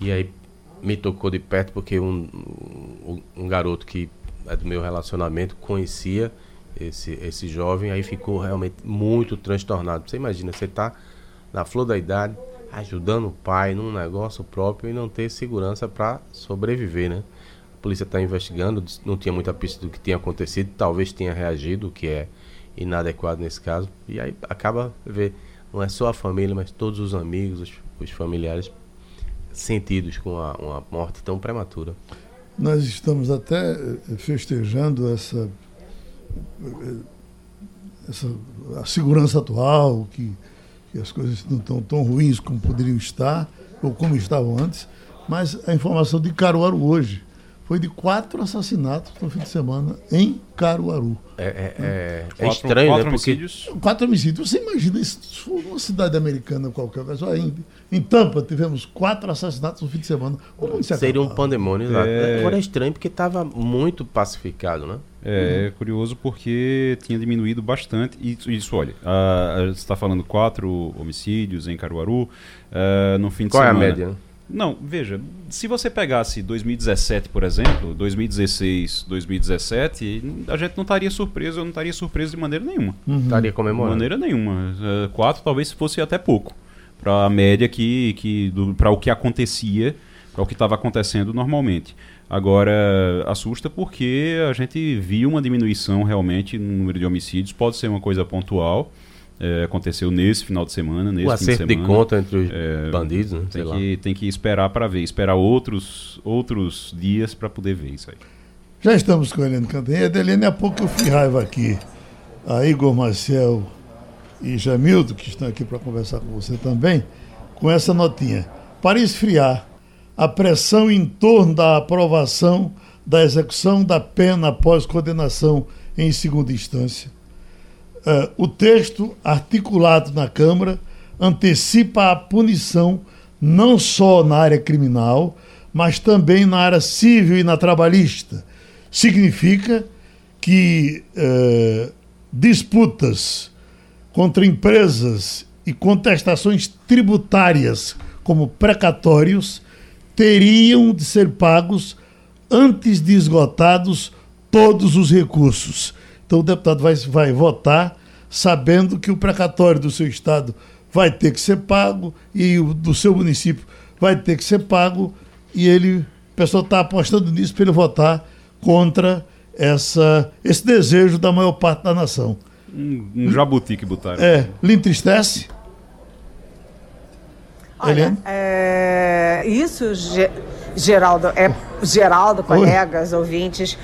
E aí me tocou de perto porque um, um, um, garoto que é do meu relacionamento conhecia esse, esse jovem, aí ficou realmente muito transtornado. Você imagina, você está na flor da idade, ajudando o pai num negócio próprio e não ter segurança para sobreviver, né? A polícia está investigando, não tinha muita pista do que tinha acontecido, talvez tenha reagido, o que é inadequado nesse caso. E aí acaba ver, não é só a família, mas todos os amigos, os, os familiares sentidos com a, uma morte tão prematura. Nós estamos até eh, festejando essa, eh, essa a segurança atual que que as coisas não estão tão ruins como poderiam estar, ou como estavam antes, mas a informação de Caruaru hoje foi de quatro assassinatos no fim de semana em Caruaru. É, é, é, é Quatro- estranho, quatro né? Porque homicídios. Quatro homicídios. Você imagina isso numa cidade americana qualquer. Só em, em Tampa tivemos quatro assassinatos no fim de semana. O mundo se seria um pandemônio, exato. É. Agora é estranho porque estava muito pacificado, né? É, é curioso porque tinha diminuído bastante. Isso, isso olha, ah, você está falando quatro homicídios em Caruaru ah, no fim de Qual é a semana. média? Não, veja, se você pegasse 2017, por exemplo, 2016, 2017, a gente não estaria surpreso, eu não estaria surpreso de maneira nenhuma. Estaria De comemorando. maneira nenhuma. Eh, quatro talvez fosse até pouco. Para a média que, que para o que acontecia, para o que estava acontecendo normalmente. Agora, assusta porque a gente viu uma diminuição realmente no número de homicídios. Pode ser uma coisa pontual. Eh, aconteceu nesse final de semana, nesse O fim de acerto de, semana. conta entre os É, bandidos, né? Sei Tem lá. que, tem que esperar para ver, esperar outros, outros dias para poder ver isso aí. Já estamos com a Helene Cantanhede. Helene, há pouco eu fui raiva aqui a Igor Marcel e Jamildo, que estão aqui para conversar com você também, com essa notinha. Para esfriar a pressão em torno da aprovação da execução da pena após condenação em segunda instância. Eh, o texto articulado na Câmara antecipa a punição não só na área criminal, mas também na área civil e na trabalhista. Significa que eh, disputas contra empresas e contestações tributárias como precatórios teriam de ser pagos antes de esgotados todos os recursos. Então o deputado vai, vai votar sabendo que o precatório do seu estado vai ter que ser pago e o do seu município vai ter que ser pago e ele, o pessoal está apostando nisso para ele votar contra essa, esse desejo da maior parte da nação. Um, um jabuti que botaram. É, lhe entristece? Olha, Helene? é, isso, Ge- Geraldo, é, Geraldo, colegas, ouvintes,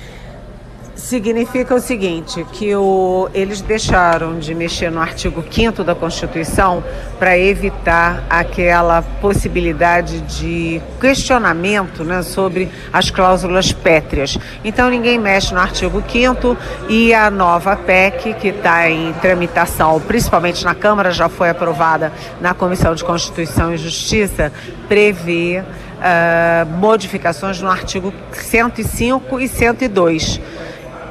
significa o seguinte, que o, eles deixaram de mexer no artigo 5 da Constituição para evitar aquela possibilidade de questionamento né, sobre as cláusulas pétreas. Então ninguém mexe no artigo 5 e a nova PEC, que está em tramitação, principalmente na Câmara, já foi aprovada na Comissão de Constituição e Justiça, prevê ah, modificações no artigo 105 e 102.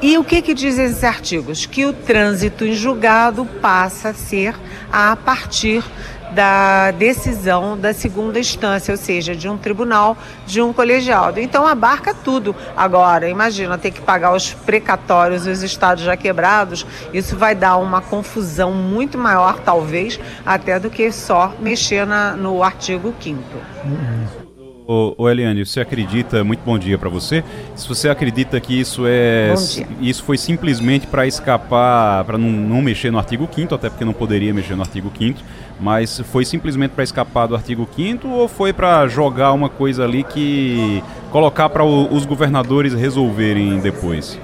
E o que, que dizem esses artigos? Que o trânsito em julgado passa a ser a partir da decisão da segunda instância, ou seja, de um tribunal, de um colegiado. Então abarca tudo. Agora, imagina ter que pagar os precatórios, os estados já quebrados, isso vai dar uma confusão muito maior, talvez, até do que só mexer na- no artigo 5 Ô, ô Eliane, você acredita, muito bom dia para você. Se você acredita que isso é isso foi simplesmente para escapar, para não, não mexer no artigo 5 até porque não poderia mexer no artigo 5 mas foi simplesmente para escapar do artigo 5 ou foi para jogar uma coisa ali que colocar para os governadores resolverem depois?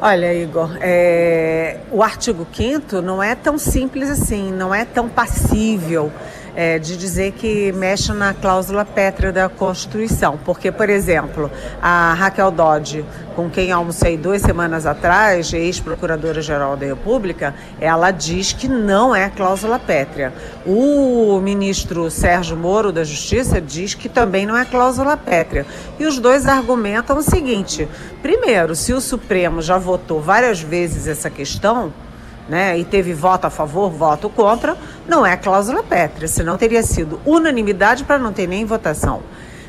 Olha, Igor, é, o artigo 5 não é tão simples assim, não é tão passível é, de dizer que mexe na cláusula pétrea da Constituição. Porque, por exemplo, a Raquel Dodge, com quem almocei duas semanas atrás, ex-procuradora-geral da República, ela diz que não é cláusula pétrea. O ministro Sérgio Moro da Justiça diz que também não é cláusula pétrea. E os dois argumentam o seguinte: primeiro, se o Supremo já votou várias vezes essa questão, né, e teve voto a favor, voto contra, não é cláusula pétrea, senão teria sido unanimidade para não ter nem votação.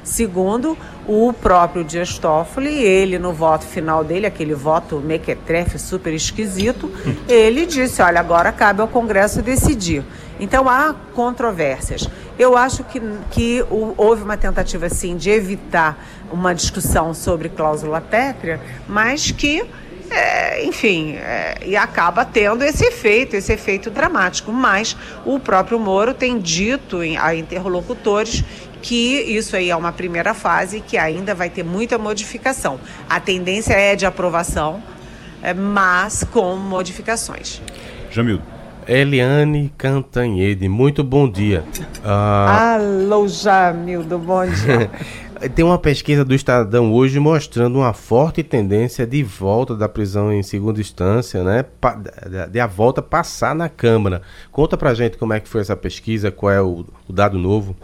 Segundo, o próprio Dias Toffoli, ele no voto final dele, aquele voto mequetrefe super esquisito, ele disse, olha, agora cabe ao Congresso decidir. Então há controvérsias. Eu acho que, que houve uma tentativa, sim, de evitar uma discussão sobre cláusula pétrea, mas que é, enfim, é, e acaba tendo esse efeito, esse efeito dramático. Mas o próprio Moro tem dito em- a interlocutores que isso aí é uma primeira fase que ainda vai ter muita modificação. A tendência é de aprovação, é, mas com modificações. Jamildo. Eliane Cantanhede, muito bom dia. Ah, Alô, Jamildo, bom dia. Tem uma pesquisa do Estadão hoje mostrando uma forte tendência de volta da prisão em segunda instância, né? De a volta passar na Câmara. Conta pra gente como é que foi essa pesquisa, qual é o, o dado novo.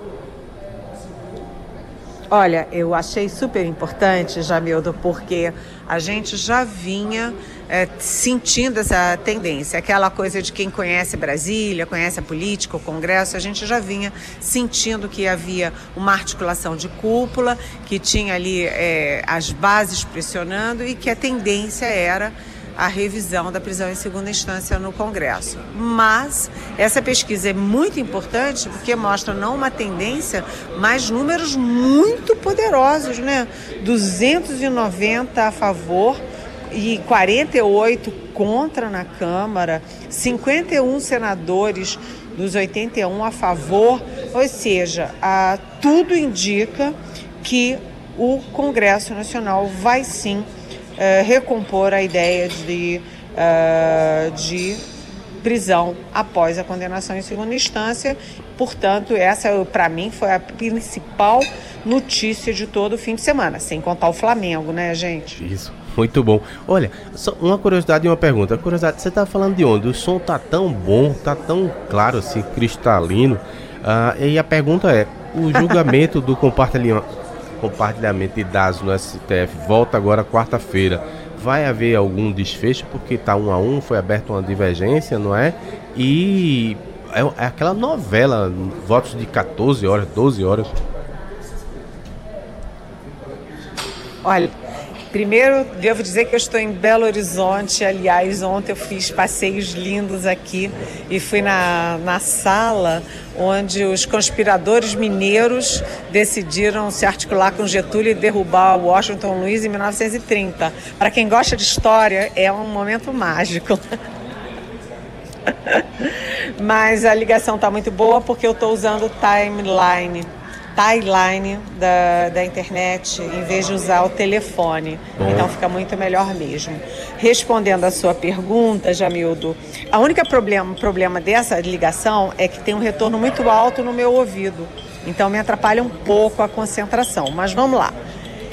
Olha, eu achei super importante, Jamildo, porque a gente já vinha é, sentindo essa tendência, aquela coisa de quem conhece Brasília, conhece a política, o Congresso, a gente já vinha sentindo que havia uma articulação de cúpula, que tinha ali é, as bases pressionando e que a tendência era a revisão da prisão em segunda instância no Congresso. Mas essa pesquisa é muito importante porque mostra não uma tendência, mas números muito poderosos, né? 290 a favor e 48 contra na Câmara, 51 senadores dos 81 a favor, ou seja, a, tudo indica que o Congresso Nacional vai sim é, recompor a ideia de, uh, de prisão após a condenação em segunda instância. Portanto, essa para mim foi a principal notícia de todo o fim de semana, sem contar o Flamengo, né, gente? Isso. Muito bom. Olha, só uma curiosidade e uma pergunta. Curiosidade, você está falando de onde? O som tá tão bom, tá tão claro assim, cristalino. Uh, e a pergunta é: o julgamento do compartilhamento compartilhamento de dados no STF volta agora quarta-feira. Vai haver algum desfecho porque está um a um, foi aberta uma divergência, não é? E é, é aquela novela, votos de 14 horas, 12 horas. Olha, Primeiro, devo dizer que eu estou em Belo Horizonte. Aliás, ontem eu fiz passeios lindos aqui e fui na, na sala onde os conspiradores mineiros decidiram se articular com Getúlio e derrubar Washington Luiz em 1930. Para quem gosta de história, é um momento mágico. Mas a ligação está muito boa porque eu estou usando o timeline timeline da, da internet em vez de usar o telefone. Bom. Então fica muito melhor mesmo. Respondendo a sua pergunta, Jamildo, a única problema, problema dessa ligação é que tem um retorno muito alto no meu ouvido. Então me atrapalha um pouco a concentração. Mas vamos lá.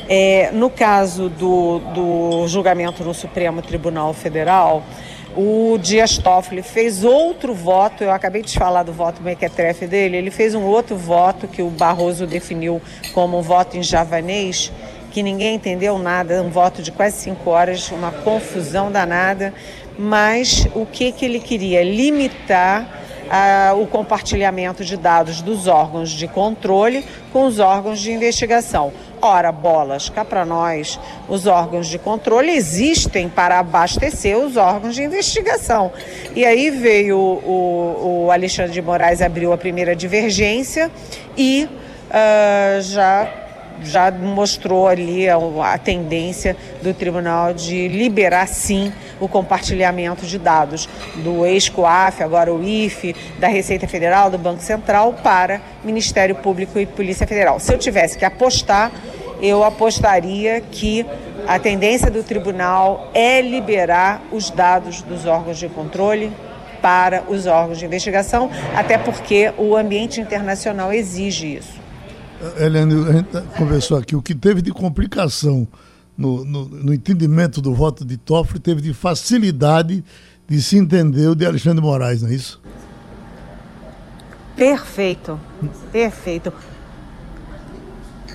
É, no caso do, do julgamento no Supremo Tribunal Federal, o Dias Toffoli fez outro voto, eu acabei de falar do voto mequetrefe dele, ele fez um outro voto que o Barroso definiu como um voto em javanês, que ninguém entendeu nada, um voto de quase cinco horas, uma confusão danada, mas o que, que ele queria? Limitar o compartilhamento de dados dos órgãos de controle com os órgãos de investigação. Ora, bolas, cá para nós, os órgãos de controle existem para abastecer os órgãos de investigação. E aí veio o, o Alexandre de Moraes, abriu a primeira divergência e uh, já já mostrou ali a, tendência do tribunal de liberar sim o compartilhamento de dados do ex-COAF, agora o IFE, da Receita Federal, do Banco Central para Ministério Público e Polícia Federal. Se eu tivesse que apostar, eu apostaria que a tendência do tribunal é liberar os dados dos órgãos de controle para os órgãos de investigação, até porque o ambiente internacional exige isso. Helene, a gente conversou aqui, o que teve de complicação no, no, no entendimento do voto de Toffoli teve de facilidade de se entender o de Alexandre Moraes, não é isso? Perfeito, perfeito.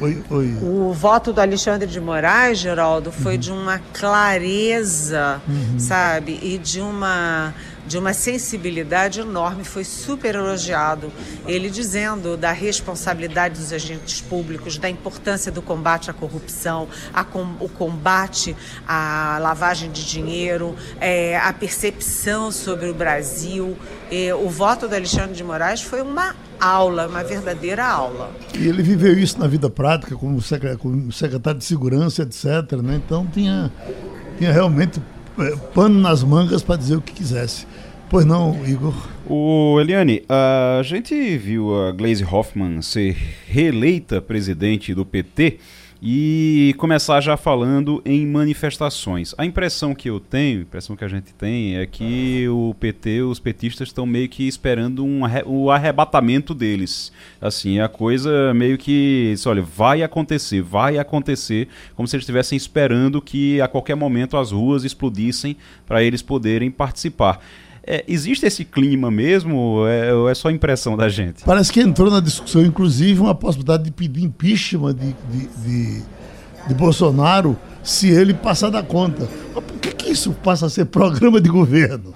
Oi, oi. O voto do Alexandre de Moraes, Geraldo, foi uhum. de uma clareza, uhum. sabe? E de uma de uma sensibilidade enorme, foi super elogiado. Ele dizendo da responsabilidade dos agentes públicos, da importância do combate à corrupção, a com, o combate à lavagem de dinheiro, é, a percepção sobre o Brasil. É, o voto do Alexandre de Moraes foi uma aula, uma verdadeira aula. E ele viveu isso na vida prática, como secretário de segurança, etc. Né? Então tinha, tinha realmente pano nas mangas para dizer o que quisesse. Pois não, Igor. O Eliane, a gente viu a Glaze Hoffman ser reeleita presidente do PT e começar já falando em manifestações. A impressão que eu tenho, a impressão que a gente tem é que o PT, os petistas estão meio que esperando um, o arrebatamento deles. Assim, é a coisa meio que, olha, vai acontecer, vai acontecer, como se eles estivessem esperando que a qualquer momento as ruas explodissem para eles poderem participar. É, existe esse clima mesmo ou é, ou é, só impressão da gente? Parece que entrou na discussão, inclusive, uma possibilidade de pedir impeachment de, de, de, de Bolsonaro se ele passar da conta. Mas por que, que isso passa a ser programa de governo?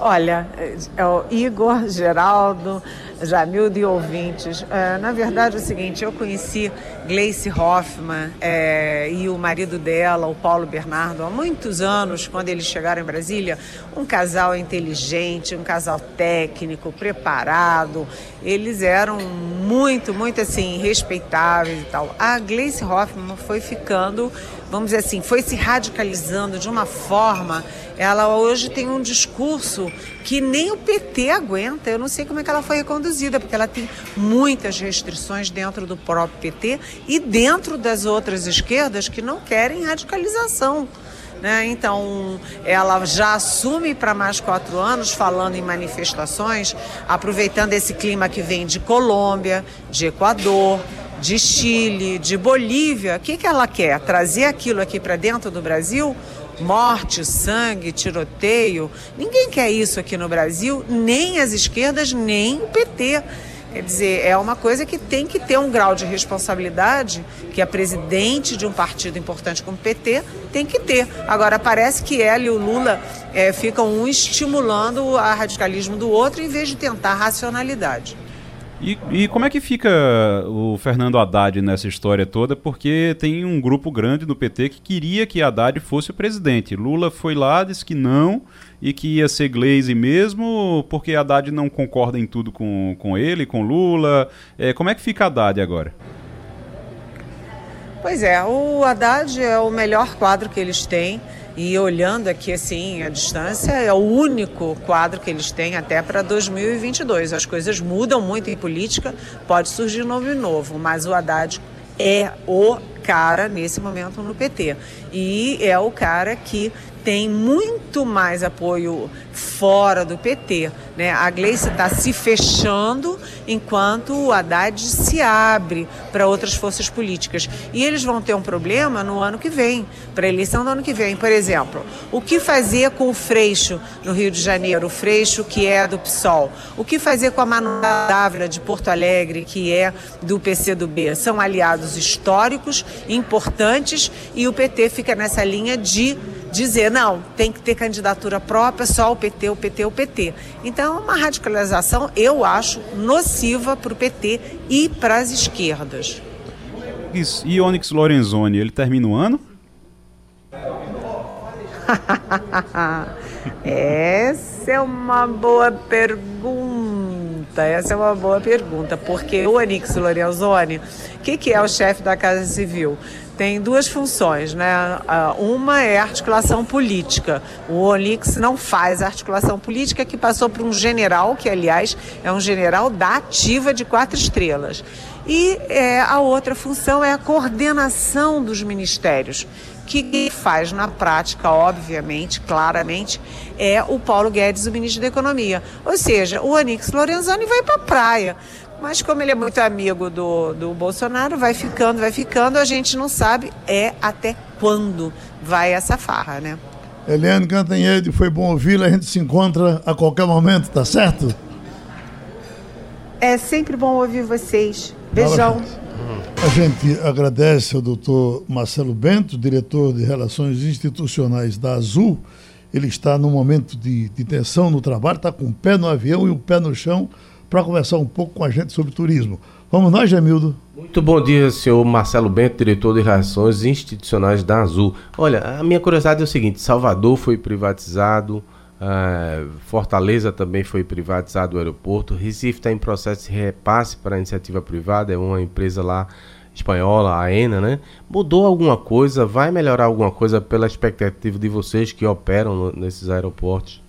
Olha, é o Igor, Geraldo, Jamildo e ouvintes. É, na verdade é o seguinte, eu conheci Gleice Hoffmann é, e o marido dela, o Paulo Bernardo, há muitos anos, quando eles chegaram em Brasília, um casal inteligente, um casal técnico, preparado. Eles eram muito, muito assim, respeitáveis e tal. A Gleice Hoffmann foi ficando, vamos dizer assim, foi se radicalizando de uma forma ela hoje tem um discurso que nem o PT aguenta. Eu não sei como é que ela foi reconduzida, porque ela tem muitas restrições dentro do próprio PT e dentro das outras esquerdas que não querem radicalização. Né? Então, ela já assume para mais quatro anos, falando em manifestações, aproveitando esse clima que vem de Colômbia, de Equador, de Chile, de Bolívia. O que, que ela quer? Trazer aquilo aqui para dentro do Brasil? Morte, sangue, tiroteio. Ninguém quer isso aqui no Brasil, nem as esquerdas, nem o PT. Quer dizer, é uma coisa que tem que ter um grau de responsabilidade que a presidente de um partido importante como o PT tem que ter. Agora, parece que ela e o Lula é, ficam um estimulando o radicalismo do outro em vez de tentar racionalidade. E, e, como é que fica o Fernando Haddad nessa história toda? Porque tem um grupo grande do PT que queria que Haddad fosse o presidente. Lula foi lá, disse que não e que ia ser Glaze mesmo, porque Haddad não concorda em tudo com, com ele, com Lula. É, como é que fica Haddad agora? Pois é, o Haddad é o melhor quadro que eles têm. E olhando aqui assim a distância, é o único quadro que eles têm até para 2022. As coisas mudam muito em política, pode surgir novo e novo, mas o Haddad é o cara nesse momento no PT. E é o cara que tem muito mais apoio fora do PT. Né? A Gleice está se fechando enquanto o Haddad se abre para outras forças políticas. E eles vão ter um problema no ano que vem, para a eleição do ano que vem. Por exemplo, o que fazer com o Freixo no Rio de Janeiro, o Freixo que é do PSOL? O que fazer com a Manuela Dávila de Porto Alegre, que é do PCdoB? São aliados históricos, importantes, e o PT fica nessa linha de dizer, não, tem que ter candidatura própria, só o PT, o PT, o PT. Então, uma radicalização, eu acho, nociva para o PT e para as esquerdas. Isso. E Onyx Lorenzoni, ele termina o ano? Essa é uma boa pergunta. Essa é uma boa pergunta, porque o Onyx Lorenzoni, o que, que é o chefe da Casa Civil? tem duas funções, né? Uma é articulação política. O Onix não faz articulação política, que passou por um general, que aliás é um general da ativa de quatro estrelas. E é, a outra função é a coordenação dos ministérios que faz na prática, obviamente, claramente, é o Paulo Guedes, o ministro da Economia. Ou seja, o Onix Lorenzoni vai para a praia. Mas como ele é muito amigo do, do Bolsonaro, vai ficando, vai ficando, a gente não sabe é até quando vai essa farra, né? Eliane Cantanhede, foi bom ouvi-la, a gente se encontra a qualquer momento, tá certo? É sempre bom ouvir vocês. Beijão. A gente agradece ao doutor Marcelo Bento, diretor de Relações Institucionais da Azul. Ele está num momento de, de tensão no trabalho, está com o pé no avião e o pé no chão para conversar um pouco com a gente sobre turismo. Vamos nós, Jamildo? Muito bom dia, senhor Marcelo Bento, diretor de Relações Institucionais da Azul. Olha, a minha curiosidade é o seguinte: Salvador foi privatizado, uh, Fortaleza também foi privatizado o aeroporto, Recife está em processo de repasse para iniciativa privada, é uma empresa lá espanhola, a ENA, né? Mudou alguma coisa? Vai melhorar alguma coisa pela expectativa de vocês que operam nesses aeroportos?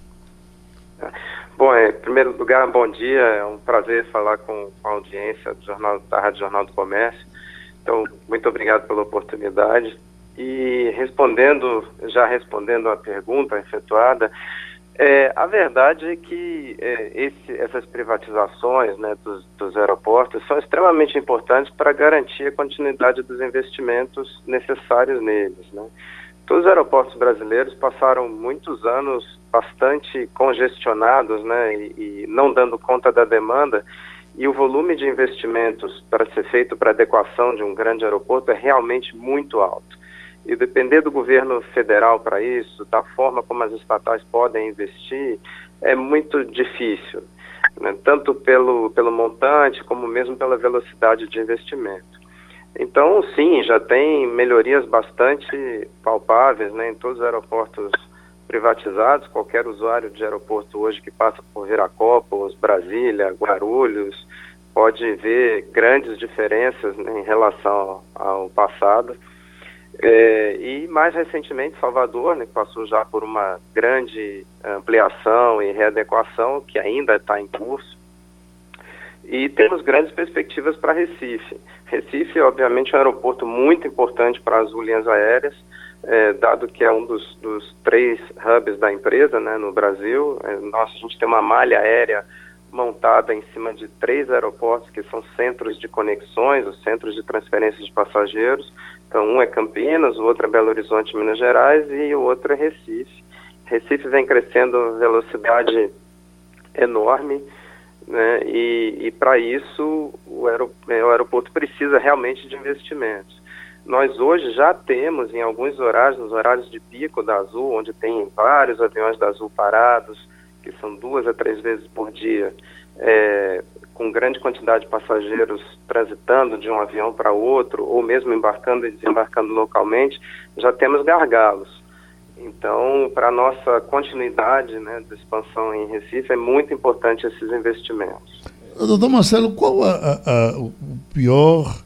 Bom, em primeiro lugar, bom dia. É um prazer falar com a audiência do Jornal, da Rádio Jornal do Comércio. Então, muito obrigado pela oportunidade. E respondendo, já respondendo a pergunta efetuada, é, a verdade é que é, esse, essas privatizações né, dos, dos, aeroportos são extremamente importantes para garantir a continuidade dos investimentos necessários neles. Né? Todos os aeroportos brasileiros passaram muitos anos bastante congestionados né, e, e não dando conta da demanda, e o volume de investimentos para ser feito para adequação de um grande aeroporto é realmente muito alto e depender do governo federal para isso, da forma como as estatais podem investir, é muito difícil, né? tanto pelo, pelo montante como mesmo pela velocidade de investimento. Então, sim, já tem melhorias bastante palpáveis né, em todos os aeroportos privatizados. Qualquer usuário de aeroporto hoje que passa por Viracopos, Brasília, Guarulhos, pode ver grandes diferenças né, em relação ao passado. É, e mais recentemente Salvador, né, que passou já por uma grande ampliação e readequação que ainda está em curso. E temos grandes perspectivas para Recife. Recife, obviamente, é um aeroporto muito importante para as linhas aéreas, é, dado que é um dos, dos, três hubs da empresa né, no Brasil. É, nossa, a gente tem uma malha aérea montada em cima de três aeroportos que são centros de conexões, os centros de transferência de passageiros. Então, um é Campinas, o outro é Belo Horizonte, Minas Gerais, e o outro é Recife. Recife vem crescendo velocidade enorme, né? E, e para isso o, é, o aeroporto precisa realmente de investimentos. Nós hoje já temos em alguns horários, nos horários de pico da Azul, onde tem vários aviões da Azul parados, que são duas a três vezes por dia, é, com grande quantidade de passageiros transitando de um avião para outro, ou mesmo embarcando e desembarcando localmente, já temos gargalos. Então, para a nossa continuidade né, da expansão em Recife, é muito importante esses investimentos. Doutor Marcelo, qual a, a, o pior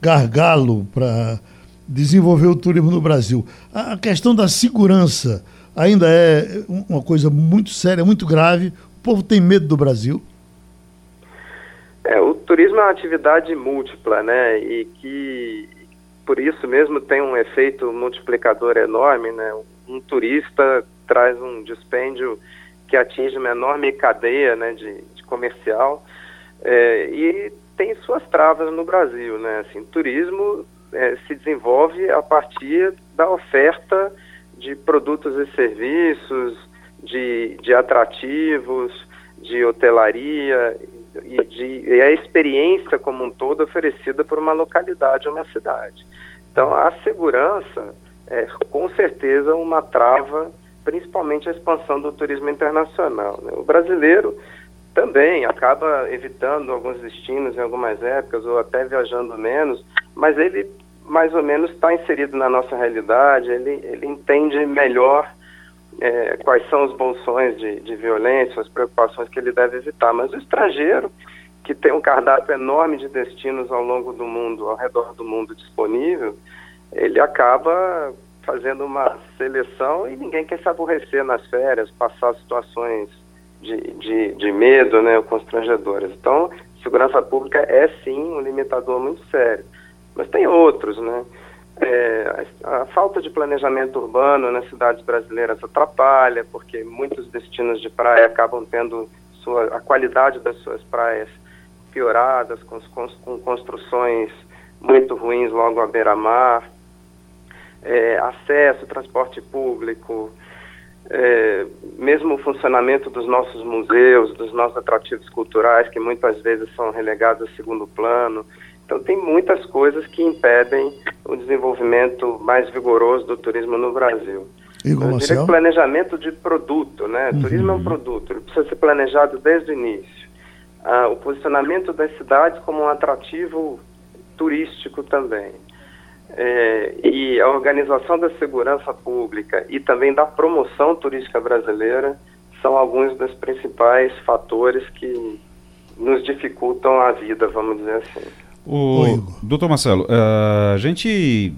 gargalo para desenvolver o turismo no Brasil? A questão da segurança ainda é uma coisa muito séria, muito grave. O povo tem medo do Brasil. É, o turismo é uma atividade múltipla, né? E que por isso mesmo tem um efeito multiplicador enorme, né? Um turista traz um dispêndio que atinge uma enorme cadeia, né, de, de comercial é, e tem suas travas no Brasil, né? Assim, turismo é, se desenvolve a partir da oferta de produtos e serviços, de, de atrativos, de hotelaria e, de, e a experiência como um todo oferecida por uma localidade uma cidade. Então, a segurança é com certeza uma trava, principalmente a expansão do turismo internacional. Né? O brasileiro também acaba evitando alguns destinos em algumas épocas ou até viajando menos, mas ele mais ou menos está inserido na nossa realidade, ele, ele entende melhor é, quais são os bolsões de, de violência, as preocupações que ele deve evitar. Mas o estrangeiro, que tem um cardápio enorme de destinos ao longo do mundo, ao redor do mundo disponível, ele acaba fazendo uma seleção e ninguém quer se aborrecer nas férias, passar situações de, de, de medo, né, constrangedoras. Então, segurança pública é sim um limitador muito sério. Mas tem outros, né? É, a falta de planejamento urbano nas cidades brasileiras atrapalha, porque muitos destinos de praia acabam tendo sua, a qualidade das suas praias pioradas, com, com construções muito ruins logo à beira-mar, é, acesso, transporte público, é, mesmo o funcionamento dos nossos museus, dos nossos atrativos culturais, que muitas vezes são relegados a segundo plano. Então, tem muitas coisas que impedem o desenvolvimento mais vigoroso do turismo no Brasil. Igor Eu diria que planejamento de produto, né? Uhum. Turismo é um produto, ele precisa ser planejado desde o início. Ah, o posicionamento das cidades como um atrativo turístico também. É, e a organização da segurança pública e também da promoção turística brasileira são alguns dos principais fatores que nos dificultam a vida, vamos dizer assim. O doutor Marcelo, uh, a gente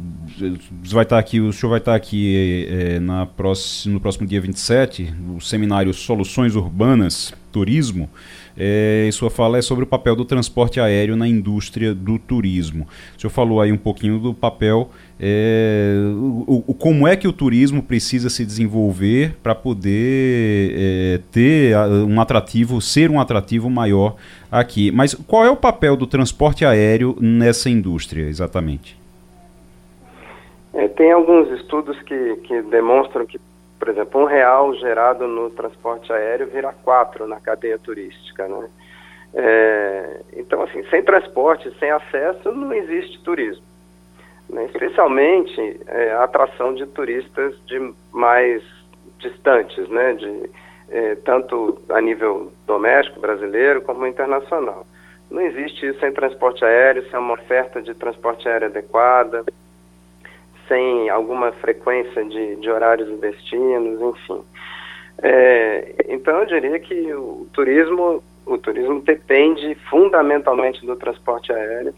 vai estar aqui, o senhor vai estar aqui é, na próximo, no próximo dia 27, o seminário Soluções Urbanas turismo, é, sua fala é sobre o papel do transporte aéreo na indústria do turismo. O senhor falou aí um pouquinho do papel, é, o, o, como é que o turismo precisa se desenvolver para poder é, ter um atrativo, ser um atrativo maior aqui. Mas qual é o papel do transporte aéreo nessa indústria, exatamente? É, tem alguns estudos que, que demonstram que por exemplo, um real gerado no transporte aéreo vira quatro na cadeia turística, né? É, então, assim, sem transporte, sem acesso, não existe turismo. Né? Especialmente é, a atração de turistas de mais distantes, né? De, é, tanto a nível doméstico brasileiro como internacional. Não existe isso sem transporte aéreo, sem uma oferta de transporte aéreo adequada, sem alguma frequência de, de horários e destinos, enfim. É, então eu diria que o turismo, o turismo depende fundamentalmente do transporte aéreo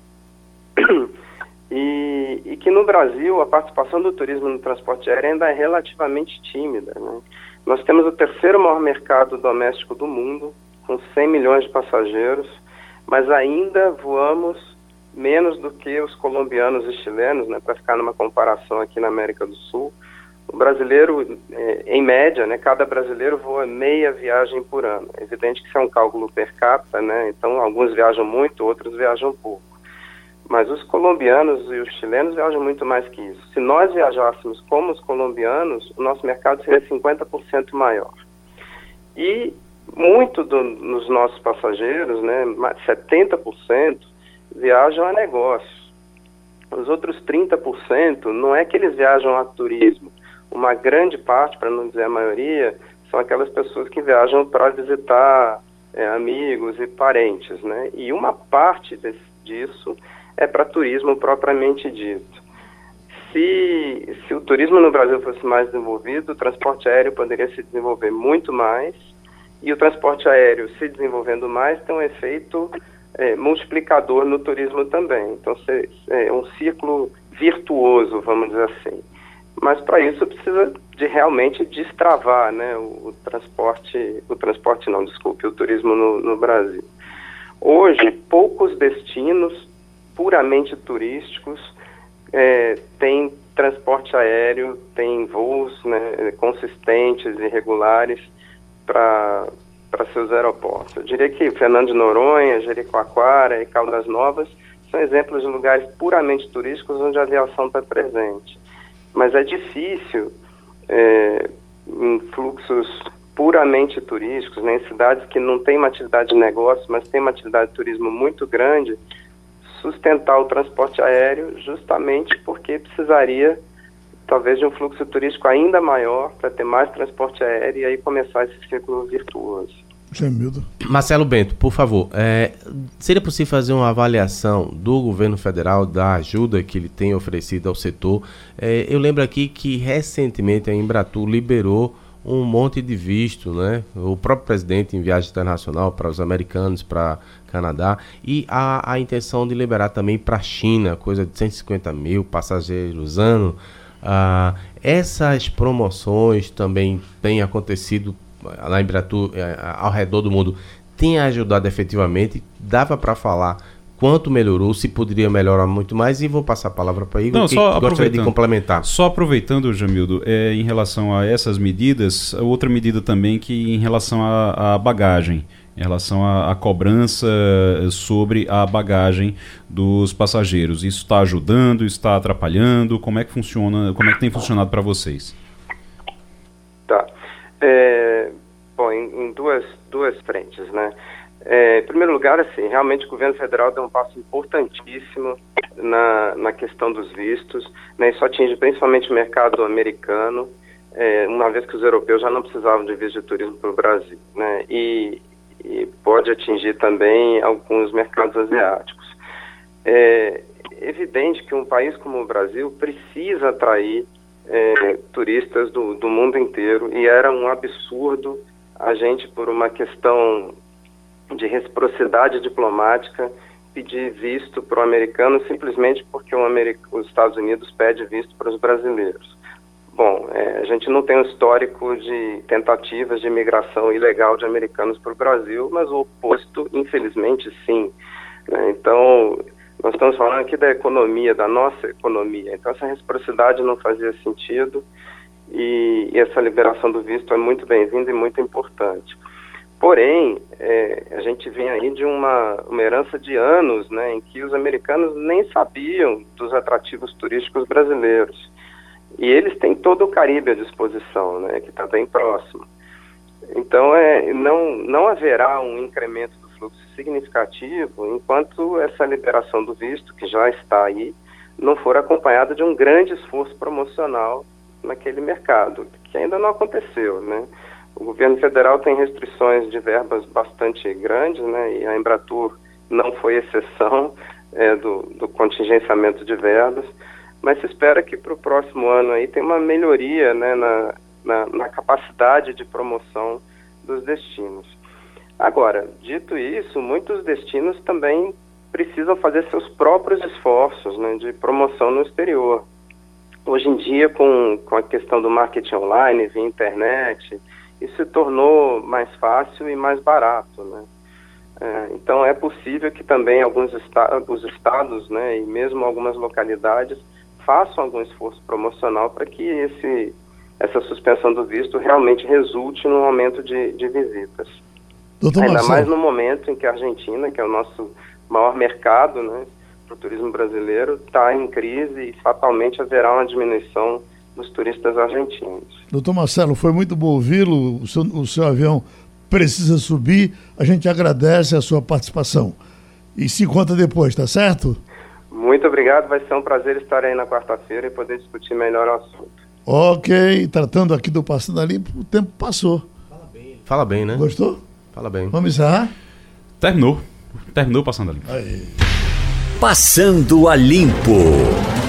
e, e, que no Brasil a participação do turismo no transporte aéreo ainda é relativamente tímida. Né? Nós temos o terceiro maior mercado doméstico do mundo, com 100 milhões de passageiros, mas ainda voamos menos do que os colombianos e chilenos, né, para ficar numa comparação aqui na América do Sul. O brasileiro, é, em média, né, cada brasileiro voa meia viagem por ano. É evidente que isso é um cálculo per capita, né, então alguns viajam muito, outros viajam pouco. Mas os colombianos e os chilenos viajam muito mais que isso. Se nós viajássemos como os colombianos, o nosso mercado seria 50% maior. E muito dos do, nossos passageiros, né, 70%, viajam a negócios. Os outros 30% não é que eles viajam a turismo. Uma grande parte, para não dizer a maioria, são aquelas pessoas que viajam para visitar é, amigos e parentes, né? E uma parte desse, disso é para turismo propriamente dito. Se, se o turismo no Brasil fosse mais desenvolvido, o transporte aéreo poderia se desenvolver muito mais, e o transporte aéreo se desenvolvendo mais tem um efeito é, multiplicador no turismo também. Então, é um ciclo virtuoso, vamos dizer assim. Mas para isso precisa de realmente destravar né, o, o, transporte, o transporte não, desculpe, o turismo no, no Brasil. Hoje, poucos destinos puramente turísticos é, têm transporte aéreo, têm voos né, consistentes e regulares para para seus aeroportos. Eu diria que Fernando de Noronha, Jericoacoara e Caldas Novas são exemplos de lugares puramente turísticos onde a aviação está presente. Mas é difícil, é, em fluxos puramente turísticos, né, em cidades que não têm uma atividade de negócio, mas têm uma atividade de turismo muito grande, sustentar o transporte aéreo justamente porque precisaria talvez de um fluxo turístico ainda maior para ter mais transporte aéreo e aí começar esse ciclo virtuoso. Marcelo Bento, por favor, é, seria possível fazer uma avaliação do governo federal da ajuda que ele tem oferecido ao setor? É, eu lembro aqui que recentemente a Embratur liberou um monte de visto, né? O próprio presidente em viagem internacional para os americanos, para Canadá, e a, a intenção de liberar também para a China, coisa de 150 mil passageiros ano. Ah, essas promoções também têm acontecido na Embratur é, ao redor do mundo tem ajudado efetivamente. Dava para falar quanto melhorou, se poderia melhorar muito mais e vou passar a palavra para Igor Não, que gostaria de complementar. Só aproveitando, Jamildo, é, em relação a essas medidas, outra medida também que em relação à bagagem, em relação à cobrança sobre a bagagem dos passageiros. Isso está ajudando, está atrapalhando? Como é que funciona, como é que tem funcionado para vocês? É, bom, em, em, duas, duas frentes, né? É, em primeiro lugar, assim, realmente o governo federal deu um passo importantíssimo na, na questão dos vistos, né? Isso atinge principalmente o mercado americano, é, uma vez que os europeus já não precisavam de visto de turismo para o Brasil, né? E, e, pode atingir também alguns mercados asiáticos. É evidente que um país como o Brasil precisa atrair é, turistas do, do mundo inteiro e era um absurdo a gente, por uma questão de reciprocidade diplomática, pedir visto para o americano simplesmente porque os Estados Unidos pede visto para os brasileiros. Bom, é, a gente não tem um histórico de tentativas de imigração ilegal de americanos para o Brasil, mas o oposto, infelizmente, sim. Né? Então, nós estamos falando aqui da economia, da nossa economia. Então, essa reciprocidade não fazia sentido e, e essa liberação do visto é muito bem-vinda e muito importante. Porém, é, a gente vem aí de uma, uma herança de anos né, em que os americanos nem sabiam dos atrativos turísticos brasileiros. E eles têm todo o Caribe à disposição, né, que está bem próximo. Então, é, não, não haverá um incremento fluxo significativo enquanto essa liberação do visto, que já está aí, não for acompanhada de um grande esforço promocional naquele mercado, que ainda não aconteceu, né? O governo federal tem restrições de verbas bastante grandes, né? E a Embratur não foi exceção é, do, do contingenciamento de verbas mas se espera que para o próximo ano aí tenha uma melhoria né, na, na, na, capacidade de promoção dos destinos. Agora, dito isso, muitos destinos também precisam fazer seus próprios esforços né, de promoção no exterior. Hoje em dia, com, com a questão do marketing online, via internet, isso se tornou mais fácil e mais barato, né? É, então é possível que também alguns esta os estados, né, e mesmo algumas localidades façam algum esforço promocional para que esse, essa suspensão do visto realmente resulte num aumento de, de visitas. Doutor Ainda Marcelo. mais no momento em que a Argentina, que é o nosso maior mercado né, para o turismo brasileiro, está em crise e fatalmente haverá uma diminuição dos turistas argentinos. Doutor Marcelo, foi muito bom ouvi-lo. O seu, o seu avião precisa subir. A gente agradece a sua participação. E se conta depois, tá certo? Muito obrigado, vai ser um prazer estar aí na quarta-feira e poder discutir melhor o assunto. Ok, tratando aqui do Passando a Limpo, o tempo passou. Fala bem, Fala bem né? Gostou? Fala bem. Vamos encerrar? Terminou. Terminou Passando a Limpo. Aí. Passando a Limpo.